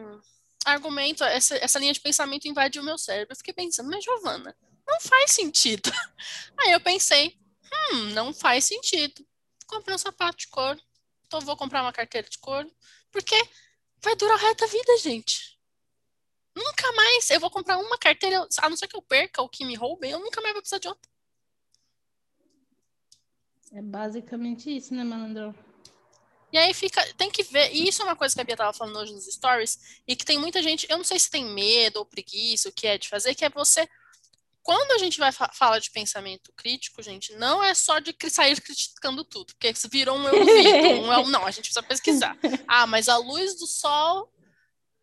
argumento, essa, essa linha de pensamento invadiu o meu cérebro. Eu fiquei pensando, mas Giovana, não faz sentido. Aí eu pensei, hum, não faz sentido. Comprei um sapato de couro então vou comprar uma carteira de couro, porque vai durar o resto da vida, gente. Nunca mais eu vou comprar uma carteira, a não ser que eu perca ou que me roubem, eu nunca mais vou precisar de outra. É basicamente isso, né, malandro? E aí fica, tem que ver, e isso é uma coisa que a Bia tava falando hoje nos stories, e que tem muita gente, eu não sei se tem medo ou preguiça, o que é de fazer, que é você quando a gente vai fa falar de pensamento crítico, gente, não é só de sair criticando tudo, porque virou um eu um eu, não, a gente precisa pesquisar. Ah, mas a luz do sol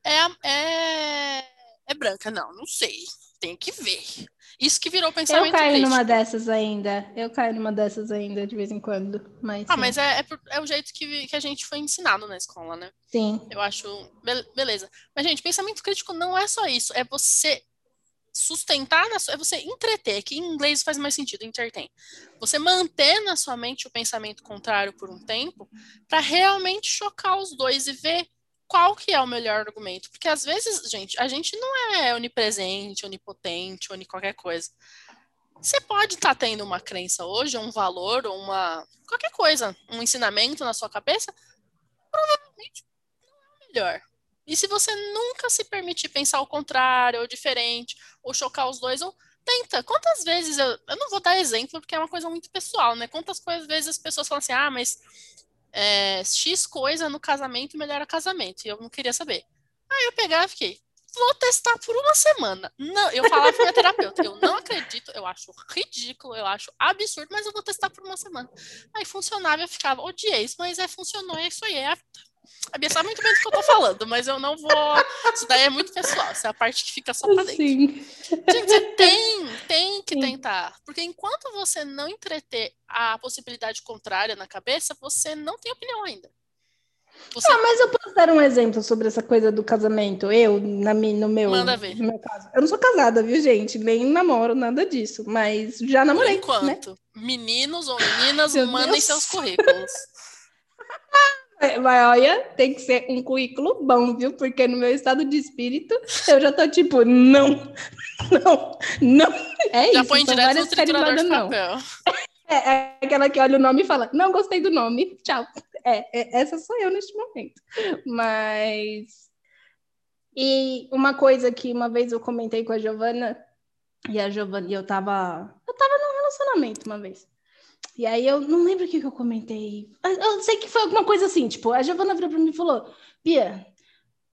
é, é, é branca. Não, não sei. Tem que ver. Isso que virou pensamento Eu caio crítico. numa dessas ainda. Eu caio numa dessas ainda, de vez em quando. Mas, ah, sim. mas é, é, é, o jeito que, que a gente foi ensinado na escola, né? Sim. Eu acho. Beleza. Mas, gente, pensamento crítico não é só isso. É você sustentar na sua, é você entreter, que em inglês faz mais sentido, entertain. Você manter na sua mente o pensamento contrário por um tempo, para realmente chocar os dois e ver qual que é o melhor argumento. Porque às vezes, gente, a gente não é onipresente, onipotente, oni qualquer coisa. Você pode estar tá tendo uma crença hoje, um valor, uma qualquer coisa, um ensinamento na sua cabeça, provavelmente não é o melhor. E se você nunca se permitir pensar o contrário, ou diferente, ou chocar os dois, ou tenta. Quantas vezes eu. Eu não vou dar exemplo porque é uma coisa muito pessoal, né? Quantas coisas, vezes as pessoas falam assim, ah, mas é, X coisa no casamento melhora casamento. E eu não queria saber. Aí eu pegava e fiquei, vou testar por uma semana. Não, eu falava para minha terapeuta, eu não acredito, eu acho ridículo, eu acho absurdo, mas eu vou testar por uma semana. Aí funcionava, eu ficava, odiei isso, mas é, funcionou, é isso aí, é a a Bia sabe muito bem do que eu tô falando, mas eu não vou. Isso daí é muito pessoal, essa é a parte que fica só pra dentro. Sim. Gente, você tem, tem que Sim. tentar. Porque enquanto você não entreter a possibilidade contrária na cabeça, você não tem opinião ainda. Você... Ah, mas eu posso dar um exemplo sobre essa coisa do casamento. Eu, na, no, meu, Manda ver. no meu caso. Eu não sou casada, viu, gente? Nem namoro, nada disso. Mas já namorei. Por né? enquanto. Né? Meninos ou meninas, mandem Deus. seus currículos. É, mas olha, tem que ser um currículo bom, viu? Porque no meu estado de espírito, eu já tô tipo, não, não, não. É já isso. põe direto no triturador de papel. É, é, aquela que olha o nome e fala, não gostei do nome, tchau. É, é, essa sou eu neste momento. Mas... E uma coisa que uma vez eu comentei com a Giovana, e a Giovana, e eu tava... Eu tava num relacionamento uma vez. E aí eu não lembro o que, que eu comentei. Eu sei que foi alguma coisa assim, tipo, a Giovana virou pra mim e falou: Bia,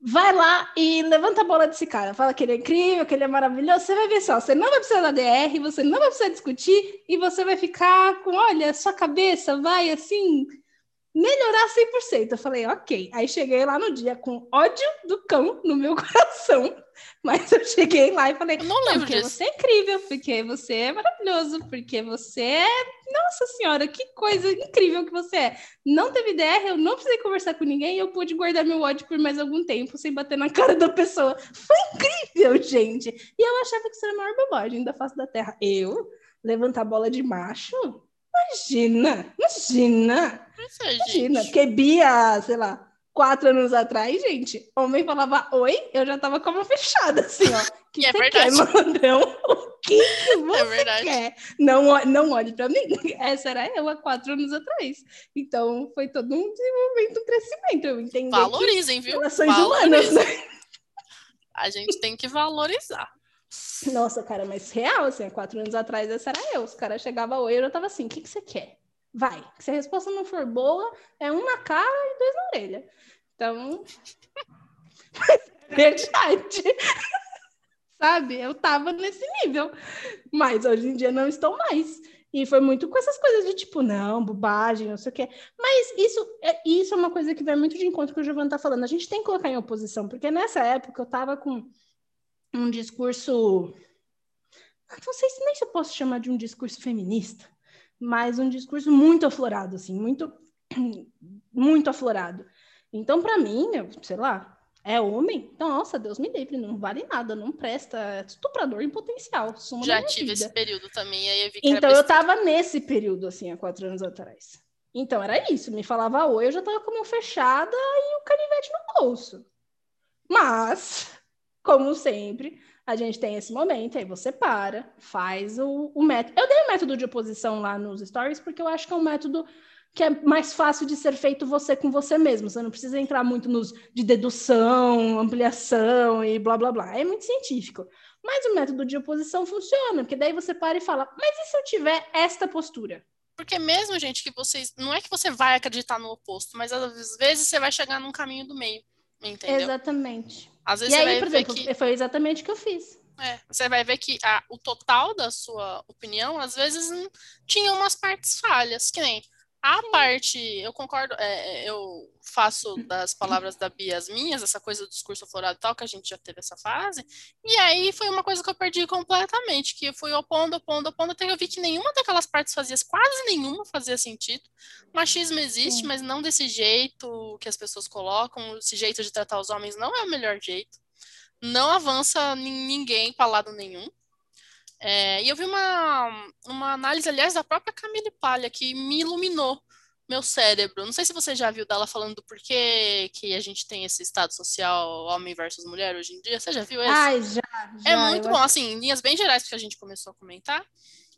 vai lá e levanta a bola desse cara. Fala que ele é incrível, que ele é maravilhoso. Você vai ver só, você não vai precisar da DR, você não vai precisar discutir e você vai ficar com, olha, sua cabeça vai assim melhorar 100%. Eu falei, ok. Aí cheguei lá no dia com ódio do cão no meu coração. Mas eu cheguei lá e falei, eu não lembro porque disso. você é incrível, porque você é maravilhoso, porque você é. Nossa senhora, que coisa incrível que você é. Não teve ideia, eu não precisei conversar com ninguém, eu pude guardar meu ódio por mais algum tempo sem bater na cara da pessoa. Foi incrível, gente. E eu achava que isso era a maior bobagem da face da Terra. Eu levantar bola de macho? Imagina, imagina. Imagina, porque Bia, sei lá, quatro anos atrás, gente, homem falava oi, eu já tava com a mão fechada, assim, ó. Que E é verdade. quer, mandão? O que, que você É verdade. quer? Não, não olhe pra mim. Essa era eu há quatro anos atrás. Então, foi todo um desenvolvimento, um crescimento. Eu entendi que Valorizem, viu? relações humanas, Valorizem. né? A gente tem que valorizar. Nossa, cara, mas real, assim, há quatro anos atrás, essa era eu. Os caras chegavam oi, eu já tava assim, o que, que você quer? Vai. Se a resposta não for boa, é um na cara e orelha. Então, verdade. Sabe? Eu tava nesse nível. Mas hoje em dia não estou mais. E foi muito com essas coisas de tipo, não, bobagem, não sei o quê. Mas isso é, isso é uma coisa que vai muito de encontro com o que o Giovanni tá falando. A gente tem que colocar em oposição, porque nessa época eu tava com um discurso. Não sei se nem se eu posso chamar de um discurso feminista, mas um discurso muito aflorado, assim, muito, muito aflorado. Então, para mim, eu, sei lá, é homem? Então, nossa, Deus me livre, não vale nada, não presta, é estuprador em potencial. Já tive vida. esse período também, aí eu vi que Então, eu tava nesse período, assim, há quatro anos atrás. Então, era isso. Me falava oi, eu já tava com a mão fechada e o canivete no bolso. Mas, como sempre, a gente tem esse momento, aí você para, faz o, o método. Eu dei o método de oposição lá nos stories, porque eu acho que é um método que é mais fácil de ser feito você com você mesmo. Você não precisa entrar muito nos de dedução, ampliação e blá blá blá. É muito científico. Mas o método de oposição funciona, porque daí você para e fala: mas e se eu tiver esta postura? Porque mesmo, gente, que vocês. Não é que você vai acreditar no oposto, mas às vezes você vai chegar num caminho do meio. Entendeu? Exatamente. Às vezes E aí, por exemplo, que. foi exatamente o que eu fiz. É, você vai ver que a- o total da sua opinião, às vezes, hum, tinha umas partes falhas, que nem a parte, eu concordo, é, é, eu faço das palavras da Bia as minhas, essa coisa do discurso aflorado e tal, que a gente já teve essa fase, e aí foi uma coisa que eu perdi completamente, que eu fui opondo, opondo, opondo, até que eu vi que nenhuma daquelas partes fazia, quase nenhuma fazia sentido. Machismo existe, Sim. mas não desse jeito que as pessoas colocam, esse jeito de tratar os homens não é o melhor jeito não avança nin- ninguém para lado nenhum. É, e eu vi uma, uma análise, aliás, da própria Camille Palha, que me iluminou meu cérebro. Não sei se você já viu dela falando do porquê que a gente tem esse estado social homem versus mulher hoje em dia. Você já viu esse? Ai, já, já. é muito bom, acho- assim, em linhas bem gerais, porque a gente começou a comentar.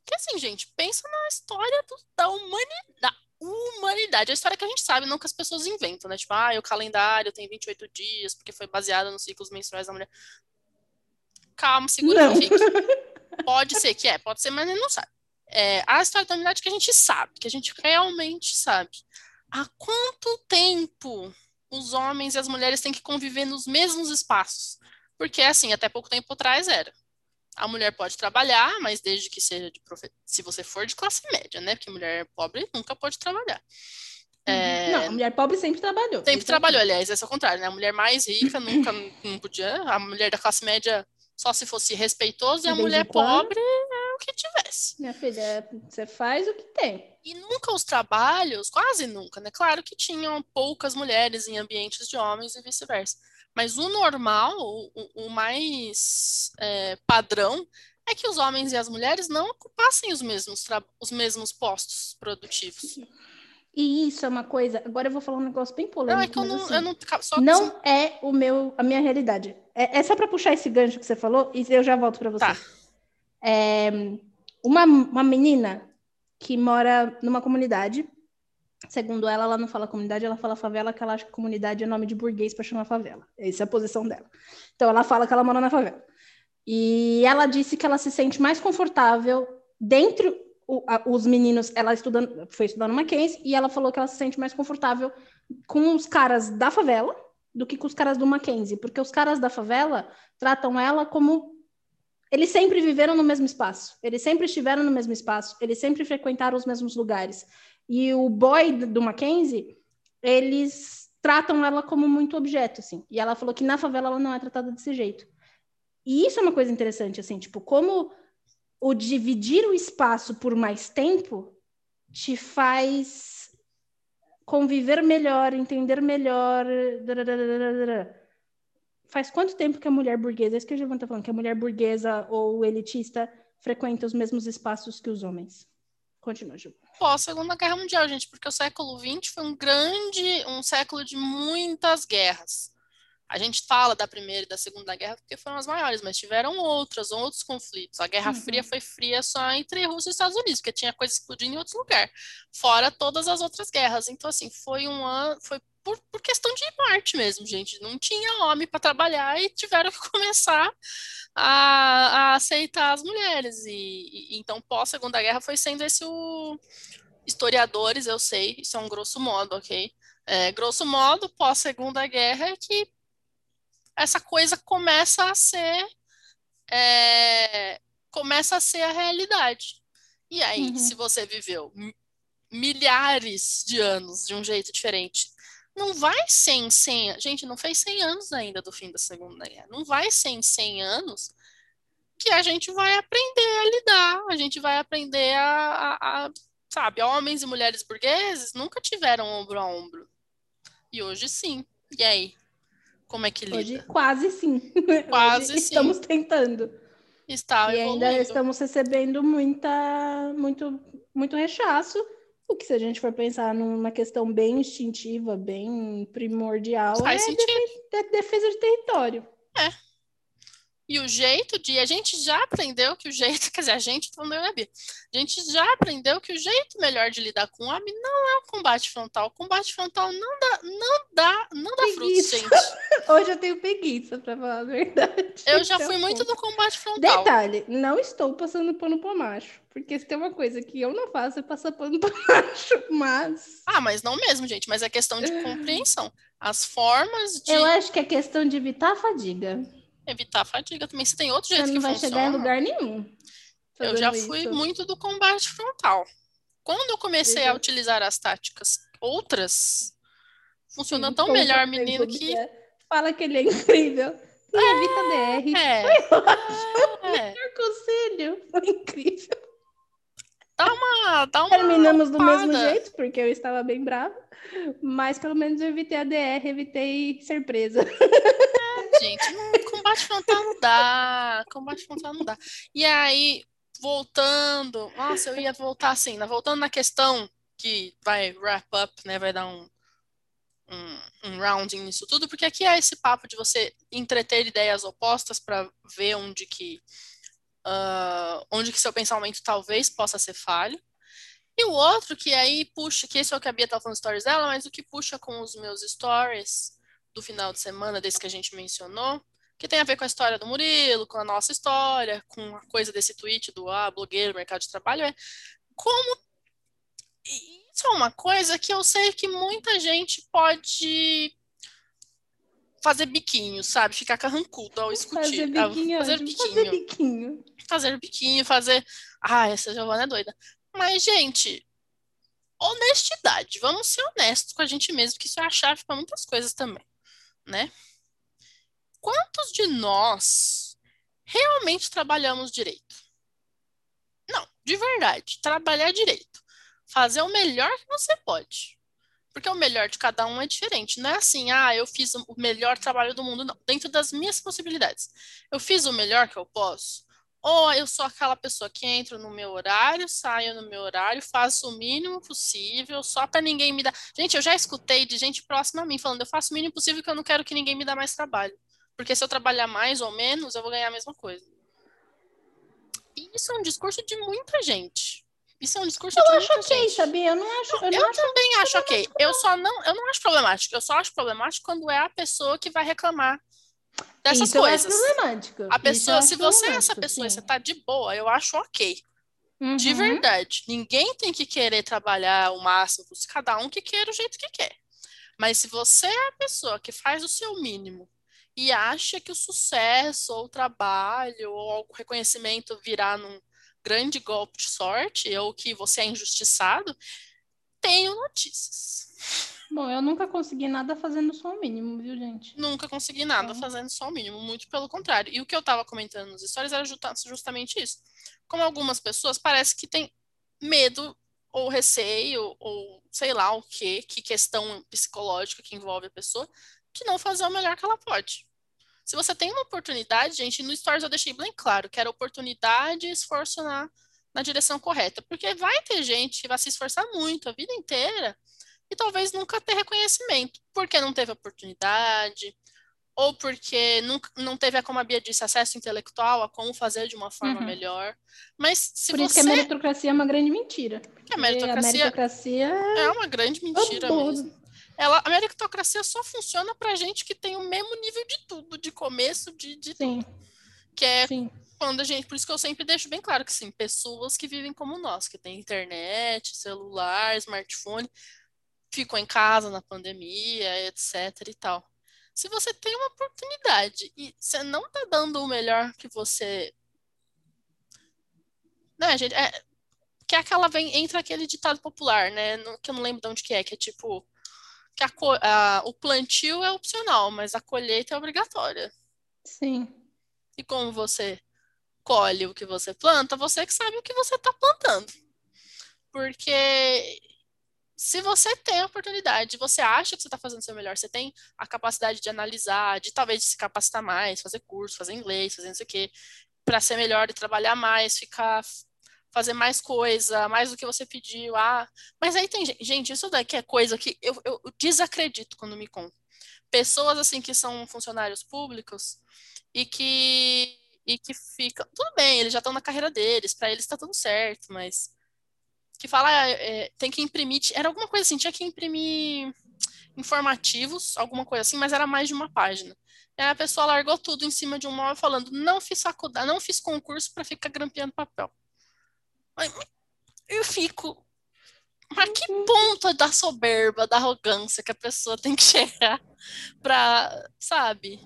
Que assim, gente, pensa na história do- da humanidade. Humanidade, a história que a gente sabe, não que as pessoas inventam, né? Tipo, ah, o calendário tem 28 dias, porque foi baseado nos ciclos menstruais da mulher. Calma, segura Não. Pode ser que é, pode ser, mas ele não sabe. É, a história da humanidade que a gente sabe, que a gente realmente sabe. Há quanto tempo os homens e as mulheres têm que conviver nos mesmos espaços? Porque, assim, até pouco tempo atrás era. A mulher pode trabalhar, mas desde que seja de profe... se você for de classe média, né? Porque mulher pobre nunca pode trabalhar. É, Não, a mulher pobre sempre trabalhou. Sempre trabalhou, aliás, é o contrário, né? A mulher mais rica nunca não podia, a mulher da classe média só se fosse respeitoso e a De vez em mulher quando. pobre é o que tivesse. Minha filha, você faz o que tem. E nunca os trabalhos, quase nunca, né? Claro que tinham poucas mulheres em ambientes de homens e vice-versa. Mas o normal, o, o- mais é, padrão, é que os homens e as mulheres não ocupassem os mesmos, os mesmos postos produtivos. E isso é uma coisa. Agora eu vou falar um negócio bem polêmico. Não, é que eu não, assim, eu não só não é o meu, a minha realidade. É, é só para puxar esse gancho que você falou e eu já volto para você. Tá. É, uma, uma menina que mora numa comunidade, segundo ela, ela não fala comunidade, ela fala favela, que ela acha que comunidade é nome de burguês para chamar favela. Essa é a posição dela. Então ela fala que ela mora na favela. E ela disse que ela se sente mais confortável dentro o- a- os meninos, ela estudando, foi estudar no Mackenzie e ela falou que ela se sente mais confortável com os caras da favela do que com os caras do Mackenzie, porque os caras da favela tratam ela como eles sempre viveram no mesmo espaço, eles sempre estiveram no mesmo espaço, eles sempre frequentaram os mesmos lugares. E o boy do Mackenzie, eles tratam ela como muito objeto, assim. E ela falou que na favela ela não é tratada desse jeito. E isso é uma coisa interessante, assim, tipo, como o dividir o espaço por mais tempo te faz conviver melhor, entender melhor. Faz quanto tempo que a mulher burguesa, é isso que a Giovanna tá falando, que a mulher burguesa ou elitista frequenta os mesmos espaços que os homens? Continua, Ju. Pós Segunda Guerra Mundial, gente, porque o século XX foi um grande, um século de muitas guerras. A gente fala da Primeira e da Segunda Guerra porque foram as maiores, mas tiveram outras, outros conflitos. A Guerra uhum. Fria foi fria só entre Rússia e Estados Unidos, porque tinha coisa explodindo em outros lugares, fora todas as outras guerras. Então, assim, foi um ano, foi por, por questão de morte mesmo, gente. Não tinha homem para trabalhar e tiveram que começar a, a aceitar as mulheres. E, e então, pós Segunda Guerra, foi sendo esse o historiadores, eu sei, isso é um grosso modo, ok? É, grosso modo, pós Segunda Guerra, é que essa coisa começa a ser é, começa a ser a realidade. E aí, uhum. se você viveu milhares de anos de um jeito diferente, não vai ser em 100 Gente, não fez 100 anos ainda do fim da Segunda Guerra. Não vai ser em 100 anos que a gente vai aprender a lidar, a gente vai aprender a, a, a sabe, homens e mulheres burgueses nunca tiveram ombro a ombro. E hoje sim. E aí? Como é que lida? Hoje quase sim. Quase sim. Estamos tentando. Está e ainda estamos recebendo muita, muito, muito rechaço. O que, se a gente for pensar numa questão bem instintiva, bem primordial, Faz é sentido. defesa, defesa de território. É. E o jeito de. A gente já aprendeu que o jeito. Quer dizer, a gente, falando eu e a Bia, a gente já aprendeu que o jeito melhor de lidar com o homem não é o combate frontal. O combate frontal não dá, não dá, não dá frutos, gente. Hoje eu tenho preguiça, pra falar a verdade. Eu já fui muito do combate frontal. Detalhe, não estou passando pano pro macho. Porque se tem uma coisa que eu não faço é passar pano pro macho, mas. Ah, mas não mesmo, gente. Mas é questão de compreensão. As formas de. Eu acho que é questão de evitar a fadiga evitar a fadiga também. Se tem outro jeito Você não vai funciona, chegar em lugar nenhum. Eu já fui isso. muito do combate frontal. Quando eu comecei Exato. a utilizar as táticas outras, funciona Sim, tão melhor, menino, que. é. Fala que ele é incrível. E evita DR. É. Foi ótimo. É. Melhor conselho. Foi incrível. Dá uma. Dá uma Terminamos do mesmo jeito, porque eu estava bem brava. Mas pelo menos eu evitei a DR, evitei ser presa. Gente, combate frontal não dá. Combate frontal não dá. E aí, voltando. Nossa, eu ia voltar assim, né? voltando na questão que vai wrap up, né? Vai dar um, um, um rounding nisso tudo, porque aqui é esse papo de você entreter ideias opostas para ver onde que. ah, onde que seu pensamento talvez possa ser falho. E o outro que aí puxa, que esse é o que a Bia tá falando stories dela, mas o que puxa com os meus stories do final de semana, desse que a gente mencionou, que tem a ver com a história do Murilo, com a nossa história, com a coisa desse tweet do ah, blogueiro, mercado de trabalho, é como. Isso é uma coisa que eu sei que muita gente pode fazer biquinho, sabe? Ficar carrancudo ao escutar. Fazer biquinho, fazer biquinho Fazer biquinho. fazer biquinho, fazer. Ah, essa Giovana é doida. Mas, gente, honestidade. Vamos ser honestos com a gente mesmo, que isso é a chave para muitas coisas também, né? Quantos de nós realmente trabalhamos direito? Não, de verdade, trabalhar direito. Fazer o melhor que você pode. Porque o melhor de cada um é diferente. Não é assim, ah, eu fiz o melhor trabalho do mundo, não. Dentro das minhas possibilidades. Eu fiz o melhor que eu posso. Ou eu sou aquela pessoa que entra no meu horário, saio no meu horário, faço o mínimo possível, só para ninguém me dar. Gente, eu já escutei de gente próxima a mim falando: eu faço o mínimo possível que eu não quero que ninguém me dê mais trabalho. Porque se eu trabalhar mais ou menos, eu vou ganhar a mesma coisa. E isso é um discurso de muita gente. Isso é um discurso Eu de acho muita ok, gente. sabia? Eu não acho. Eu, Eu não acho também acho ok. Eu só não, eu não acho problemático. Eu só acho problemático quando é a pessoa que vai reclamar dessas acho coisas. problemático. A pessoa, se você é essa pessoa e sim. você tá de boa, eu acho ok. De Uhum. verdade. Ninguém tem que querer trabalhar o máximo, cada um que queira o jeito que quer. Mas se você é a pessoa que faz o seu mínimo e acha que o sucesso, ou o trabalho, ou o reconhecimento virá num grande golpe de sorte, ou que você é injustiçado, tenho notícias. Bom, eu nunca consegui nada fazendo só o mínimo, viu, gente? Nunca consegui nada Então. fazendo só o mínimo, muito pelo contrário. E o que eu estava comentando nos stories era justa- justamente isso. Como algumas pessoas parece que têm medo ou receio ou sei lá o que, que questão psicológica que envolve a pessoa, de não fazer o melhor que ela pode. Se você tem uma oportunidade, gente, no stories eu deixei bem claro que era oportunidade e esforço na, na direção correta. Porque vai ter gente que vai se esforçar muito a vida inteira e talvez nunca ter reconhecimento, porque não teve oportunidade, ou porque nunca, não teve, como a Bia disse, acesso intelectual a como fazer de uma forma uhum. melhor. Mas se Por você... isso que a meritocracia é uma grande mentira. A meritocracia, a meritocracia é uma grande mentira mesmo. Ela, a meritocracia só funciona para gente que tem o mesmo nível de tudo, de começo, de, de Sim. tudo. Que é Sim. quando a gente. Por isso que eu sempre deixo bem claro que sim, pessoas que vivem como nós, que têm internet, celular, smartphone, ficam em casa na pandemia, etc. e tal. Se você tem uma oportunidade e você não está dando o melhor que você. Né, gente? É, que é aquela vem, entra aquele ditado popular, né? No, que eu não lembro de onde que é, que é tipo que a, a, o plantio é opcional, mas a colheita é obrigatória. Sim. E como você colhe o que você planta, você que sabe o que você está plantando. Porque se você tem a oportunidade, você acha que você está fazendo o seu melhor, você tem a capacidade de analisar, de talvez se capacitar mais, fazer curso, fazer inglês, fazer isso aqui, para ser melhor e trabalhar mais, ficar fazer mais coisa, mais do que você pediu. Ah, mas aí tem gente, isso daqui é coisa que eu, eu desacredito quando me contam. Pessoas assim que são funcionários públicos e que e que ficam, tudo bem, eles já estão na carreira deles, para eles está tudo certo, mas que fala, é, tem que imprimir, era alguma coisa assim, tinha que imprimir informativos, alguma coisa assim, mas era mais de uma página. E aí a pessoa largou tudo em cima de um móvel falando, não fiz faculdade, não fiz concurso para ficar grampeando papel. Eu fico. Mas que ponto da soberba, da arrogância que a pessoa tem que chegar pra, sabe?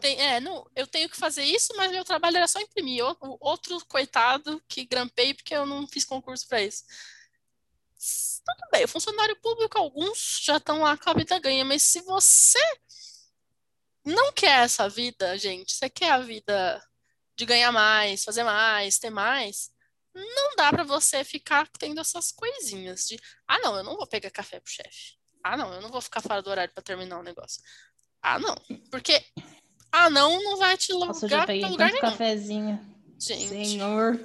Tem, é, não, eu tenho que fazer isso, mas meu trabalho era só imprimir. O, outro coitado que grampei porque eu não fiz concurso para isso. Tudo bem, o funcionário público, alguns já estão lá com a vida ganha, mas se você não quer essa vida, gente, você quer a vida de ganhar mais, fazer mais, ter mais, não dá para você ficar tendo essas coisinhas de, ah, não, eu não vou pegar café pro chefe. Ah, não, eu não vou ficar fora do horário para terminar o negócio. Ah, não, porque ah, não, não vai te Nossa, já peguei lugar nenhum. cafezinho. Gente, Senhor.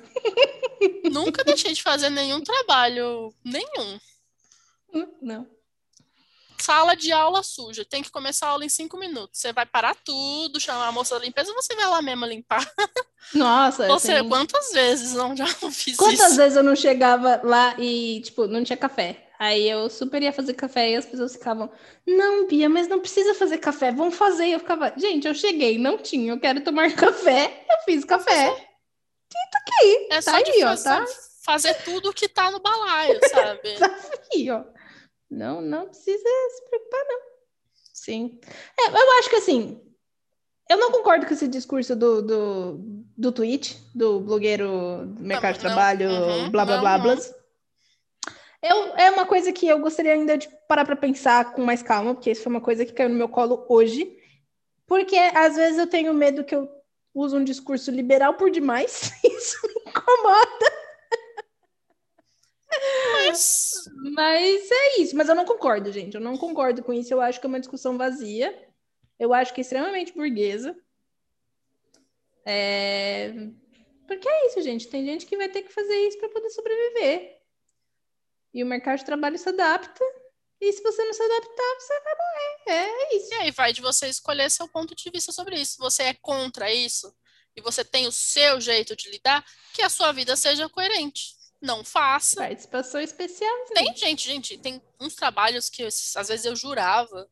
Nunca deixei de fazer nenhum trabalho, nenhum. Não sala de aula suja, tem que começar a aula em cinco minutos. Você vai parar tudo, chamar a moça da limpeza, você vai lá mesmo limpar. Nossa, você, assim... quantas vezes não já não fiz quantas isso? Quantas vezes eu não chegava lá e, tipo, não tinha café? Aí eu super ia fazer café e as pessoas ficavam, não, Bia, mas não precisa fazer café, vamos fazer. Eu ficava, gente, eu cheguei, não tinha, eu quero tomar café, eu fiz café. Tá aqui, é tá só aí, ó, tá? Fazer tudo que tá no balaio, sabe? tá aqui, ó. Não, não precisa se preocupar, não. Sim. É, eu acho que assim, eu não concordo com esse discurso do, do, do tweet, do blogueiro do mercado de trabalho, uhum, blá blá blá blá. Eu, é uma coisa que eu gostaria ainda de parar para pensar com mais calma, porque isso foi uma coisa que caiu no meu colo hoje. Porque às vezes eu tenho medo que eu use um discurso liberal por demais. Isso me incomoda. Mas... Mas é isso. Mas eu não concordo, gente. Eu não concordo com isso. Eu acho que é uma discussão vazia. Eu acho que é extremamente burguesa. É... Porque é isso, gente. Tem gente que vai ter que fazer isso para poder sobreviver. E o mercado de trabalho se adapta. E se você não se adaptar, você vai morrer. É isso. E aí vai de você escolher seu ponto de vista sobre isso. Você é contra isso e você tem o seu jeito de lidar, que a sua vida seja coerente não faça. Participação especial. Tem gente, gente, tem uns trabalhos que às vezes eu jurava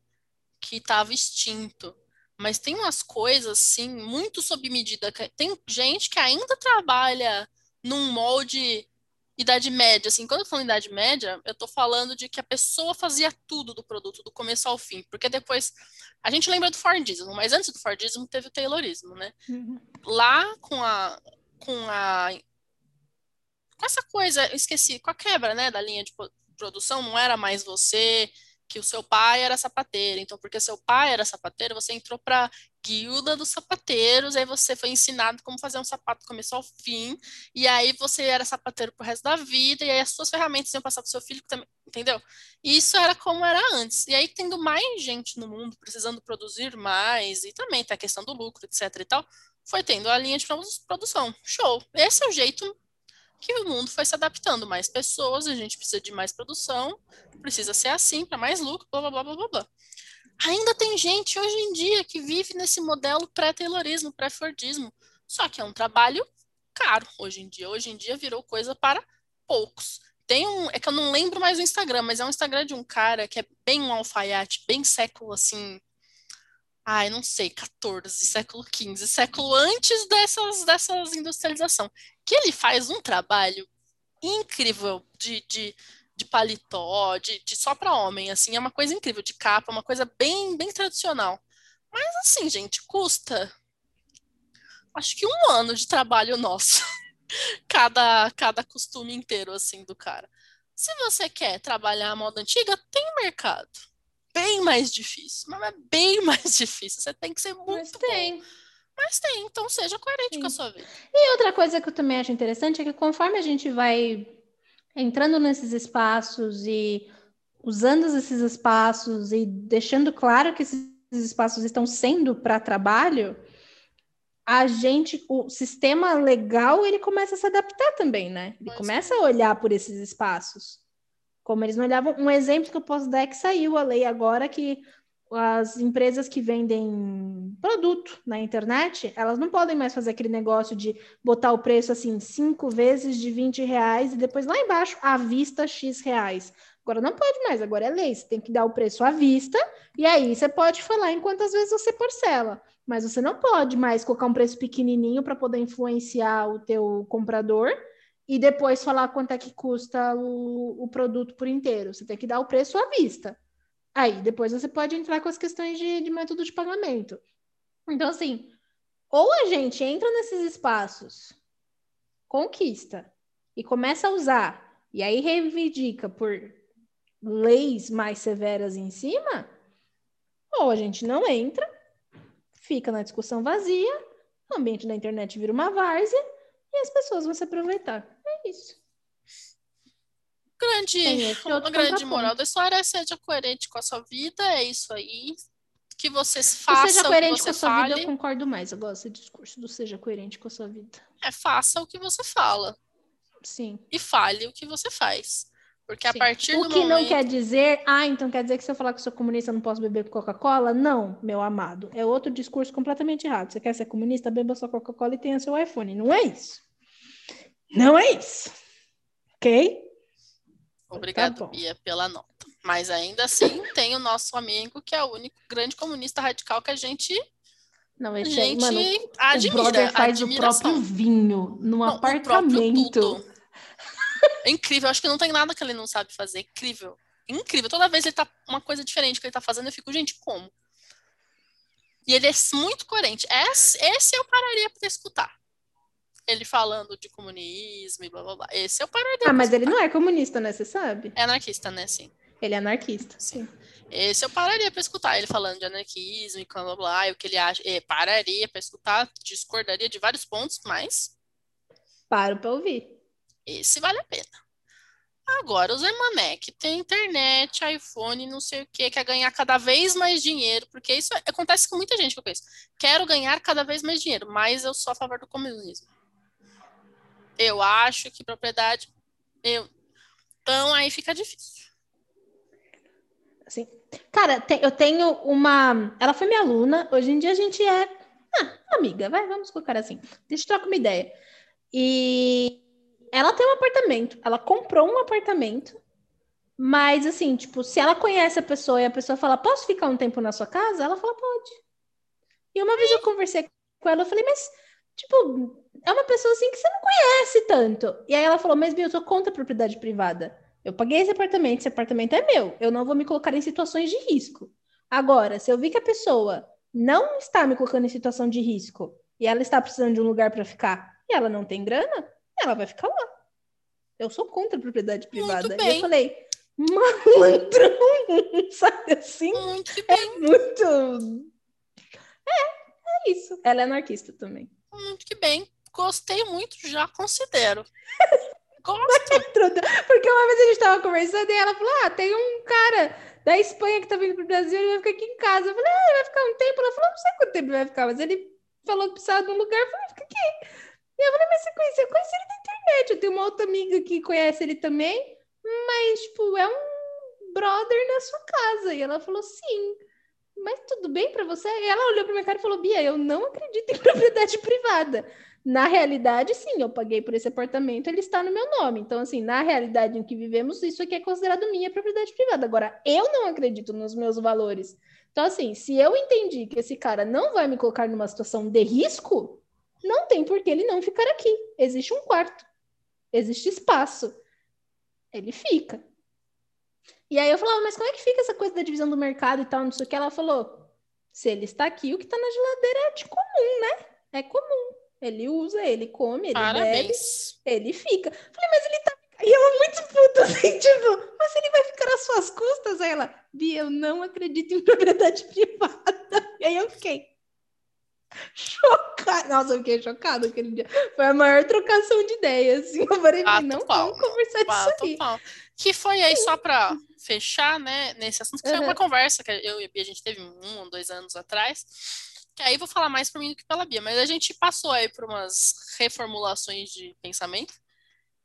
que estava extinto. Mas tem umas coisas, assim, muito sob medida. Tem gente que ainda trabalha num molde idade média. Assim, quando eu falo idade média, eu tô falando de que a pessoa fazia tudo do produto, do começo ao fim. Porque depois. A gente lembra do Fordismo, mas antes do Fordismo teve o Taylorismo, né? Uhum. Lá com a, com a com essa coisa, esqueci, com a quebra, né, da linha de produção, não era mais você, que o seu pai era sapateiro. Então, porque seu pai era sapateiro, você entrou para guilda dos sapateiros, aí você foi ensinado como fazer um sapato começo ao fim, e aí você era sapateiro pro resto da vida, e aí as suas ferramentas iam passar pro seu filho também, entendeu? Isso era como era antes. E aí, tendo mais gente no mundo, precisando produzir mais, e também tá a questão do lucro, etc e tal, foi tendo a linha de produção. Show. Esse é o jeito que o mundo foi se adaptando, mais pessoas, a gente precisa de mais produção, precisa ser assim para mais lucro, blá blá blá blá blá. Ainda tem gente hoje em dia que vive nesse modelo pré-taylorismo, pré-fordismo, só que é um trabalho caro hoje em dia. Hoje em dia virou coisa para poucos. Tem um, é que eu não lembro mais o Instagram, mas é um Instagram de um cara que é bem um alfaiate, bem século assim, ai, não sei, 14, século 15, século antes dessas, dessas industrialização, que ele faz um trabalho incrível de, de, de paletó, de, de só para homem, assim, é uma coisa incrível, de capa, uma coisa bem, bem tradicional. Mas assim, gente, custa acho que um ano de trabalho nosso. cada, cada costume inteiro, assim, do cara. Se você quer trabalhar a moda antiga, tem mercado. Bem mais difícil, mas é bem mais difícil. Você tem que ser muito mas tem. Bom. Mas tem, então seja coerente Sim. com a sua vida. E outra coisa que eu também acho interessante é que conforme a gente vai entrando nesses espaços e usando esses espaços e deixando claro que esses espaços estão sendo para trabalho, a gente, o sistema legal, ele começa a se adaptar também, né? Ele começa a olhar por esses espaços. Como eles não olhavam. Um exemplo que eu posso dar é que saiu a lei agora que as empresas que vendem produto na internet, elas não podem mais fazer aquele negócio de botar o preço assim, cinco vezes de 20 reais e depois lá embaixo, à vista, X reais. Agora não pode mais, agora é lei, você tem que dar o preço à vista, e aí você pode falar em quantas vezes você parcela. Mas você não pode mais colocar um preço pequenininho para poder influenciar o teu comprador e depois falar quanto é que custa o, o produto por inteiro. Você tem que dar o preço à vista. Aí, depois você pode entrar com as questões de, de método de pagamento. Então, assim, ou a gente entra nesses espaços, conquista e começa a usar, e aí reivindica por leis mais severas em cima, ou a gente não entra fica na discussão vazia, o ambiente da internet vira uma várzea e as pessoas vão se aproveitar. É isso. Grande, uma grande moral da história é seja coerente com a sua vida, é isso aí. Que vocês façam. seja coerente com a sua vida, eu concordo mais. Eu gosto desse discurso do seja coerente com a sua vida. É, faça o que você fala. Sim. E fale o que você faz. Porque a Sim. partir o do que momento... não quer dizer, ah, então quer dizer que se eu falar que sou comunista eu não posso beber Coca-Cola? Não, meu amado. É outro discurso completamente errado. Você quer ser comunista, beba sua Coca-Cola e tenha seu iPhone. Não é isso. Não é isso. Ok? Obrigado, tá Bia, pela nota. Mas ainda assim, tem o nosso amigo, que é o único grande comunista radical que a gente não, esse a gente aí, mano, admira. O brother faz admiração. o próprio vinho no não, apartamento. É incrível, acho que não tem nada que ele não sabe fazer. Incrível. Incrível. Toda vez ele tá uma coisa diferente que ele tá fazendo, eu fico, gente, como? E ele é muito coerente. Esse, esse eu pararia para escutar. Ele falando de comunismo e blá blá blá. Esse eu pararia Ah, mas ele não é comunista, né? Você sabe? É anarquista, né? Sim. Ele é anarquista, sim. Esse eu pararia para escutar. Ele falando de anarquismo e blá blá blá, e o que ele acha. É, pararia para escutar, discordaria de vários pontos, mas. Paro para ouvir. Esse vale a pena. Agora, o Zé Mané, que tem internet, iPhone, não sei o que, quer ganhar cada vez mais dinheiro, porque isso acontece com muita gente que eu conheço. Quero ganhar cada vez mais dinheiro, mas eu sou a favor do comunismo. Eu acho que propriedade. Eu... Então aí fica difícil. Assim, cara, eu tenho uma. Ela foi minha aluna, hoje em dia a gente é. Ah, amiga, vai, vamos colocar assim. Deixa eu trocar uma ideia. E ela tem um apartamento, ela comprou um apartamento, mas assim, tipo, se ela conhece a pessoa e a pessoa fala, posso ficar um tempo na sua casa? Ela fala, pode. E uma vez eu conversei com ela, eu falei, mas, tipo, é uma pessoa assim que você não conhece tanto. E aí ela falou, mas, eu sou contra a propriedade privada. Eu paguei esse apartamento, esse apartamento é meu. Eu não vou me colocar em situações de risco. Agora, se eu vi que a pessoa não está me colocando em situação de risco e ela está precisando de um lugar para ficar e ela não tem grana, ela vai ficar lá. Eu sou contra a propriedade privada. E eu falei, malandrão, sabe assim? Muito é bem. É muito. É, é isso. Ela é anarquista também. Muito que bem. Gostei muito, já considero. Gosto. Porque uma vez a gente estava conversando e ela falou: Ah, tem um cara da Espanha que tá vindo pro Brasil, ele vai ficar aqui em casa. Eu falei, ah, ele vai ficar um tempo. Ela falou, não sei quanto tempo ele vai ficar, mas ele falou que precisava de um lugar. Eu falei, fica aqui. E eu falei, mas você conheceu? Eu conheci ele na internet. Eu tenho uma outra amiga que conhece ele também, mas, tipo, é um brother na sua casa. E ela falou, sim. Mas tudo bem para você? E ela olhou para minha cara e falou, Bia, eu não acredito em propriedade privada. Na realidade, sim, eu paguei por esse apartamento, ele está no meu nome. Então, assim, na realidade em que vivemos, isso aqui é considerado minha propriedade privada. Agora, eu não acredito nos meus valores. Então, assim, se eu entendi que esse cara não vai me colocar numa situação de risco, não tem por que ele não ficar aqui. Existe um quarto, existe espaço. Ele fica. E aí eu falava, mas como é que fica essa coisa da divisão do mercado e tal, não sei o que? Ela falou, se ele está aqui, o que está na geladeira é de comum, né? É comum. Ele usa, ele come, ele Parabéns. bebe, ele fica. Falei, mas ele tá. E ela muito puta, assim, tipo, mas ele vai ficar às suas custas? Aí ela, Bia, eu não acredito em propriedade privada. E aí eu fiquei chocada. Nossa, eu fiquei chocada aquele dia. Foi a maior trocação de ideias. Assim. Eu falei, Bato não pau. vamos conversar Bato disso aí. Que foi aí, só pra fechar, né, nesse assunto, que uhum. foi uma conversa que eu e a Bia, a gente teve um ou dois anos atrás que aí vou falar mais por mim do que pela Bia, mas a gente passou aí por umas reformulações de pensamento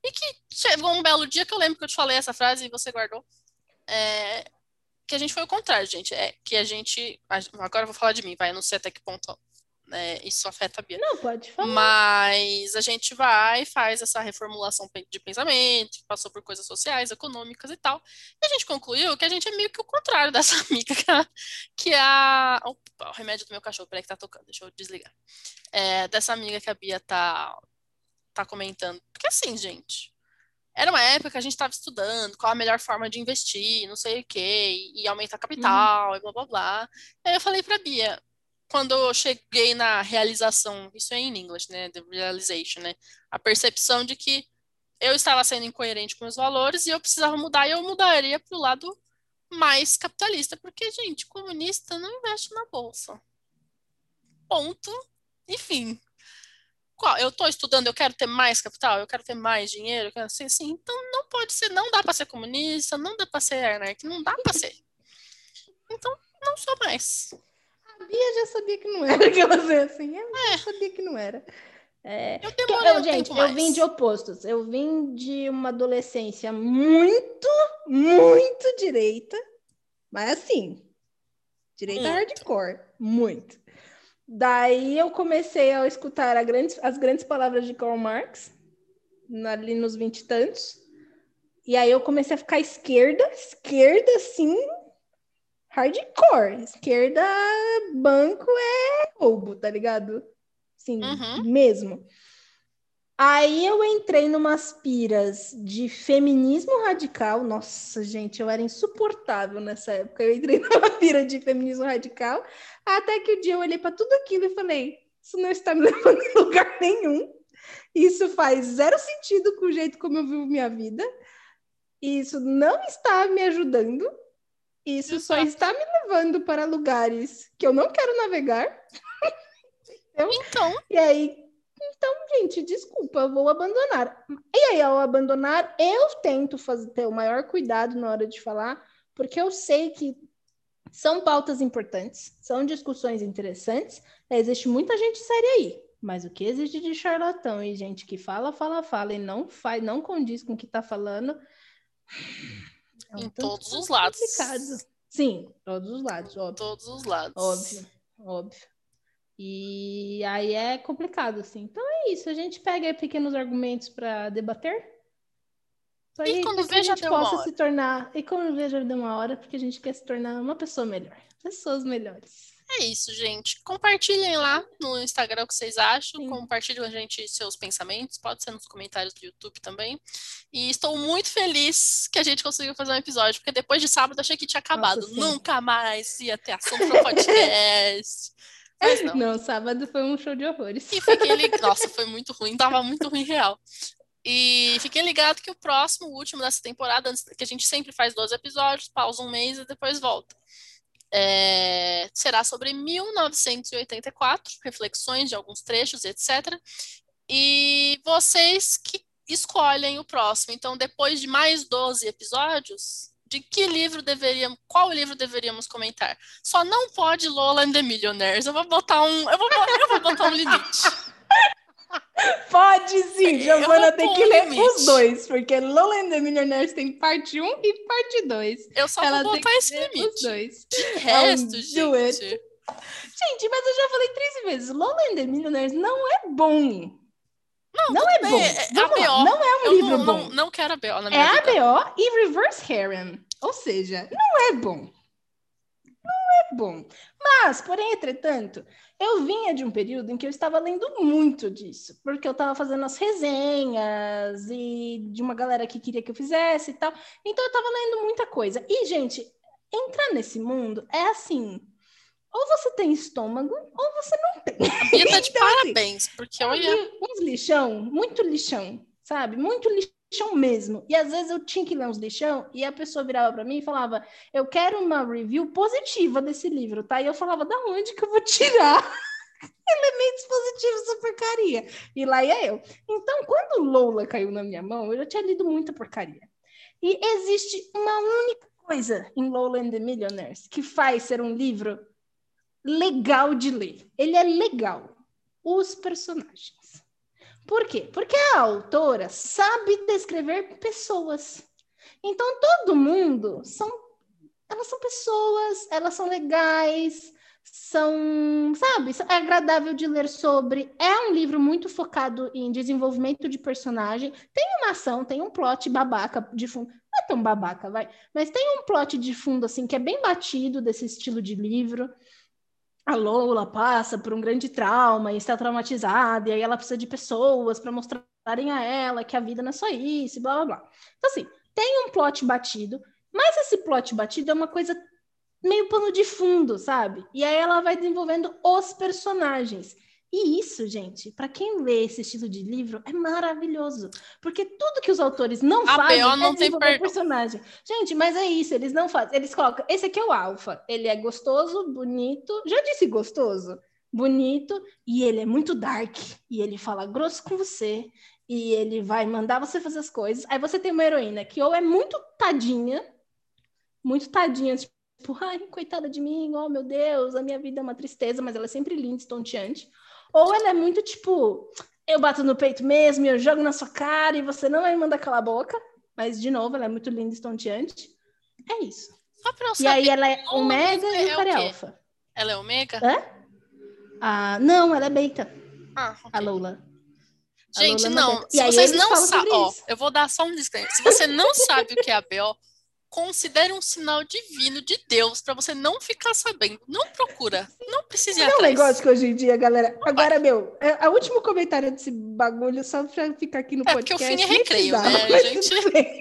e que chegou um belo dia que eu lembro que eu te falei essa frase e você guardou. É, que a gente foi o contrário, gente. É que a gente. Agora eu vou falar de mim, vai, eu não sei até que ponto né, isso afeta a Bia. Não, pode falar. Mas a gente vai e faz essa reformulação de pensamento, passou por coisas sociais, econômicas e tal. E a gente concluiu que a gente é meio que o contrário dessa amiga, que a. Que a opa, o remédio do meu cachorro, peraí que tá tocando, deixa eu desligar. É, dessa amiga que a Bia tá, tá comentando. Porque assim, gente. Era uma época que a gente estava estudando qual a melhor forma de investir, não sei o quê, e, aumentar capital, uhum. e blá blá blá. Aí eu falei pra Bia, quando eu cheguei na realização, isso é em inglês, né? The realization, né? A percepção de que eu estava sendo incoerente com os valores e eu precisava mudar, e eu mudaria para o lado mais capitalista, porque, gente, comunista não investe na bolsa. Ponto. Enfim. Eu estou estudando, eu quero ter mais capital, eu quero ter mais dinheiro, eu quero ser assim. Então não pode ser, não dá para ser comunista, não dá para ser anarquista, não dá para ser. Então não sou mais. A Bia já sabia que não era aquela coisa assim. Eu é. sabia que não era. É, eu demorei eu, um gente, eu vim de opostos. Eu vim de uma adolescência muito, muito direita, mas assim, direita muito. hardcore, muito. Daí eu comecei a escutar a grandes, as grandes palavras de Karl Marx, ali nos vinte e tantos. E aí eu comecei a ficar esquerda, esquerda, assim, hardcore. Esquerda, banco é roubo, tá ligado? Sim, uhum. mesmo. Aí eu entrei numas piras de feminismo radical. Nossa, gente, eu era insuportável nessa época. Eu entrei numa pira de feminismo radical, até que o um dia eu olhei para tudo aquilo e falei: isso não está me levando a lugar nenhum. Isso faz zero sentido com o jeito como eu vivo minha vida. Isso não está me ajudando. Isso só está me levando para lugares que eu não quero navegar. então. E aí, então, gente, desculpa, eu vou abandonar. E aí, ao abandonar, eu tento fazer, ter o maior cuidado na hora de falar, porque eu sei que são pautas importantes, são discussões interessantes. Existe muita gente séria aí, mas o que existe de charlatão e gente que fala, fala, fala e não faz, não condiz com o que está falando, é um em todos os lados. Sim, todos os lados, óbvio. Todos os lados. Óbvio, óbvio. E aí é complicado, assim. Então é isso, a gente pega pequenos argumentos para debater. E quando vê, já deu possa se tornar. E quando vê, já deu uma hora, porque a gente quer se tornar uma pessoa melhor. Pessoas melhores. É isso, gente. Compartilhem lá no Instagram o que vocês acham. Sim. Compartilhem com a gente seus pensamentos. Pode ser nos comentários do YouTube também. E estou muito feliz que a gente conseguiu fazer um episódio, porque depois de sábado achei que tinha acabado. Nossa, Nunca mais ia ter assunto no podcast. Mas não. não, sábado foi um show de horrores. E fiquei ligado. Nossa, foi muito ruim, tava muito ruim real. E fiquei ligado que o próximo, o último dessa temporada, que a gente sempre faz 12 episódios, pausa um mês e depois volta é, será sobre 1984, reflexões de alguns trechos, etc. E vocês que escolhem o próximo. Então, depois de mais 12 episódios, de que livro deveríamos, qual livro deveríamos comentar? Só não pode Lola and the Millionaires. Eu vou botar um, eu vou, eu vou botar um limite. Pode sim, Giovana tem que ler limite. os dois, porque Lola and the Millionaires tem parte 1 e parte 2. Eu só Ela vou tem botar que esse ler os limite. dois. De resto, do it. gente. Gente, mas eu já falei três vezes, Lola and the Millionaires não é bom. Não, Não é bem, bom. é- é Vamos lá, não é um Eu livro não, bom. não, não quero a BO na É minha vida. ABO e Reverse Harem. Ou seja, não é bom. Não é bom. Mas, porém, entretanto, eu vinha de um período em que eu estava lendo muito disso, porque eu estava fazendo as resenhas e de uma galera que queria que eu fizesse e tal. Então, eu estava lendo muita coisa. E, gente, entrar nesse mundo é assim: ou você tem estômago, ou você não tem. A Bia tá de Então, assim, parabéns, porque olha. Uns lixão, muito lixão, sabe? Muito lixão mesmo. E às vezes eu tinha que ler uns lixão e a pessoa virava para mim e falava: Eu quero uma review positiva desse livro, tá? E eu falava: Da onde que eu vou tirar elementos positivos dessa porcaria? E lá ia eu. Então, quando Lola caiu na minha mão, eu já tinha lido muita porcaria. E existe uma única coisa em Lola and the Millionaires que faz ser um livro legal de ler. Ele é legal. Os personagens. Por quê? Porque a autora sabe descrever pessoas. Então todo mundo são elas são pessoas, elas são legais, são, sabe, é agradável de ler sobre. É um livro muito focado em desenvolvimento de personagem. Tem uma ação, tem um plot babaca de fundo. Não é tão babaca, vai, mas tem um plot de fundo assim que é bem batido desse estilo de livro a Lola passa por um grande trauma e está traumatizada, e aí ela precisa de pessoas para mostrarem a ela que a vida não é só isso, blá blá blá. Então, assim, tem um plot batido, mas esse plot batido é uma coisa meio pano de fundo, sabe? E aí ela vai desenvolvendo os personagens. E isso, gente, para quem lê esse estilo de livro, é maravilhoso. Porque tudo que os autores não A fazem é não tem desenvolver personagem. Gente, mas é isso, eles não fazem. Eles colocam, esse aqui é o alfa. Ele é gostoso, bonito. Já disse gostoso? Bonito. E ele é muito dark. E ele fala grosso com você. E ele vai mandar você fazer as coisas. Aí você tem uma heroína que ou é muito tadinha, muito tadinha, tipo, ai, coitada de mim, oh meu Deus, a minha vida é uma tristeza, mas ela é sempre linda, estonteante. Ou ela é muito tipo, eu bato no peito mesmo, eu jogo na sua cara e você não vai me mandar calar a boca. Mas, de novo, ela é muito linda, estonteante. É isso. Só pra eu E saber. aí ela é é e o o é quê? alfa. Ela é ômega? Hã? Ah, não, ela é beta, Ah, a ok. Lola. A Gente, Lola é não. beta. Se E vocês não sabem. Ó, eu vou dar só um disclaimer. Se você não sabe o que é a BO, considere um sinal divino de Deus pra você não ficar sabendo. Não procura. Não precisa ir É um negócio que hoje em dia, galera. Agora, meu, é, a último comentário desse bagulho, só pra ficar aqui no É, porque podcast. o fim é recreio, né, mas gente?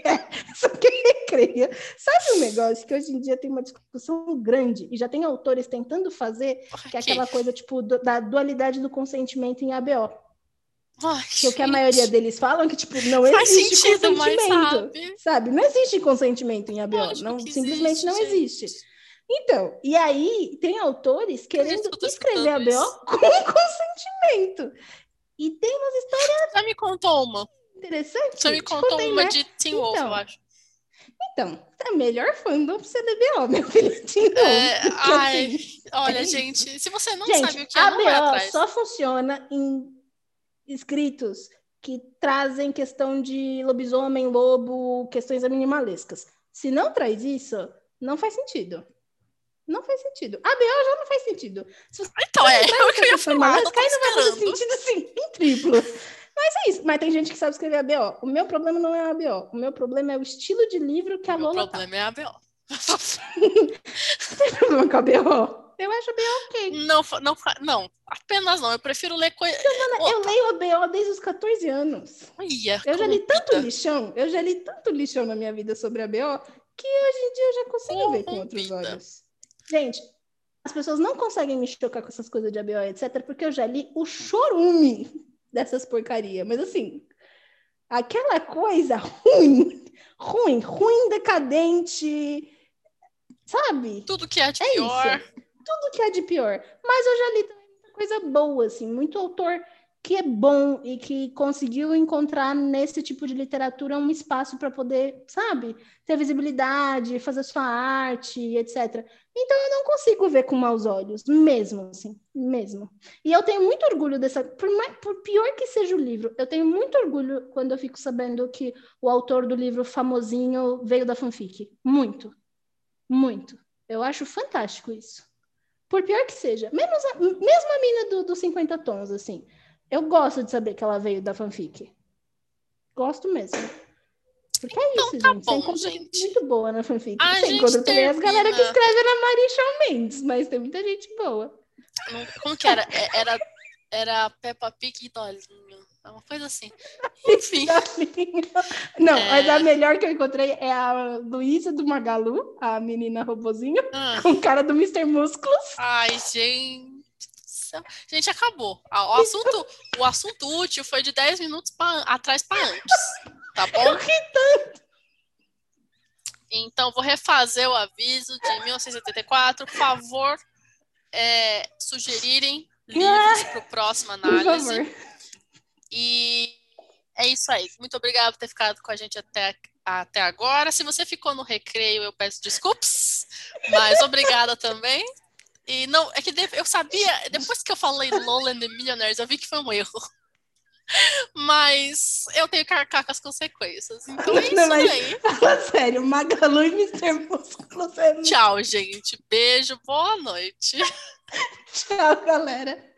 É, Só que é recreio. Sabe um negócio que hoje em dia tem uma discussão grande e já tem autores tentando fazer, que é aquela coisa, tipo, da dualidade do consentimento em ABO. Ai, Que o que a gente. maioria deles falam é que, tipo, não Faz existe sentido, consentimento. sabe? Sabe? Não existe consentimento em ABO. Lógico Não, simplesmente não existe, existe. Então, e aí tem autores querendo escrever ABO isso. com consentimento. E tem umas histórias Já me contou uma. interessantes. Você me Te contou contei, uma né? de Teen Wolf, Então. eu acho. Então, é melhor fandom pra você ler BO, meu filho. De novo. É, ai, assim, olha, é gente, se você não Gente, sabe o que é, não vai ABO atrás. só funciona em escritos que trazem questão de lobisomem, lobo, questões animalescas. Se não traz isso, não faz sentido. Não faz sentido. ABO já não faz sentido. Então, é, é o que eu ia falar, aí não vai fazer sentido assim, em triplo. Mas é isso. Mas tem gente que sabe escrever ABO. O meu problema não é ABO. O meu problema é o estilo de livro que a Lola tá. problema é a BO. Tem problema com a BO? Eu acho BO ok. Não, não, não, apenas não. Eu prefiro ler coisa. Eu leio a BO desde os 14 anos. Olha, Eu já li tanto corrompida. lixão, eu já li tanto lixão na minha vida sobre a BO, que hoje em dia eu já consigo ver com outros olhos. Gente, as pessoas não conseguem me chocar com essas coisas de ABO, etc., porque eu já li o chorume dessas porcaria. Mas assim, aquela coisa ruim, ruim, ruim, decadente, sabe? Tudo que é de É pior. isso. Tudo que é de pior. Mas eu já li também muita coisa boa, assim, muito autor que é bom e que conseguiu encontrar nesse tipo de literatura um espaço para poder, sabe, ter visibilidade, fazer sua arte, etc. Então eu não consigo ver com maus olhos, mesmo assim, mesmo. E eu tenho muito orgulho dessa, por, mais, por pior que seja o livro, eu tenho muito orgulho quando eu fico sabendo que o autor do livro famosinho veio da fanfic. Muito, muito. Eu acho fantástico isso. Por pior que seja, menos a, mesmo a mina do, dos 50 tons, assim. Eu gosto de saber que ela veio da fanfic. Gosto mesmo. Porque é então, isso, tá gente. bom, Você encontra gente. muito boa na fanfic. A Você encontra também as galera que escreve na Maria Shawn Mendes, mas tem muita gente boa. Como que era? É- Era, era Peppa Pig e Dolinho. É uma coisa assim. Enfim. Não, É. mas a melhor que eu encontrei é a Luísa do Magalu, a menina robozinho, Ah, com cara do Mr. Músculos. Ai, gente. Gente, acabou. O assunto, o assunto útil foi de 10 minutos pra- atrás para antes. Tá bom? Eu ri tanto. Então, vou refazer o aviso de 1984. Por favor, é, sugerirem livros para o próximo Por análise. favor. E é isso aí. Muito obrigada por ter ficado com a gente até, até agora. Se você ficou no recreio, eu peço desculpas, mas obrigada também. E não, é que eu sabia, depois que eu falei Lowland the Millionaires, eu vi que foi um erro. Mas eu tenho que arcar com as consequências. Então é isso Não, mas- aí. Fala sério, Magalu e Mr. Músculos é Tchau, gente. Beijo, boa noite. Tchau, galera.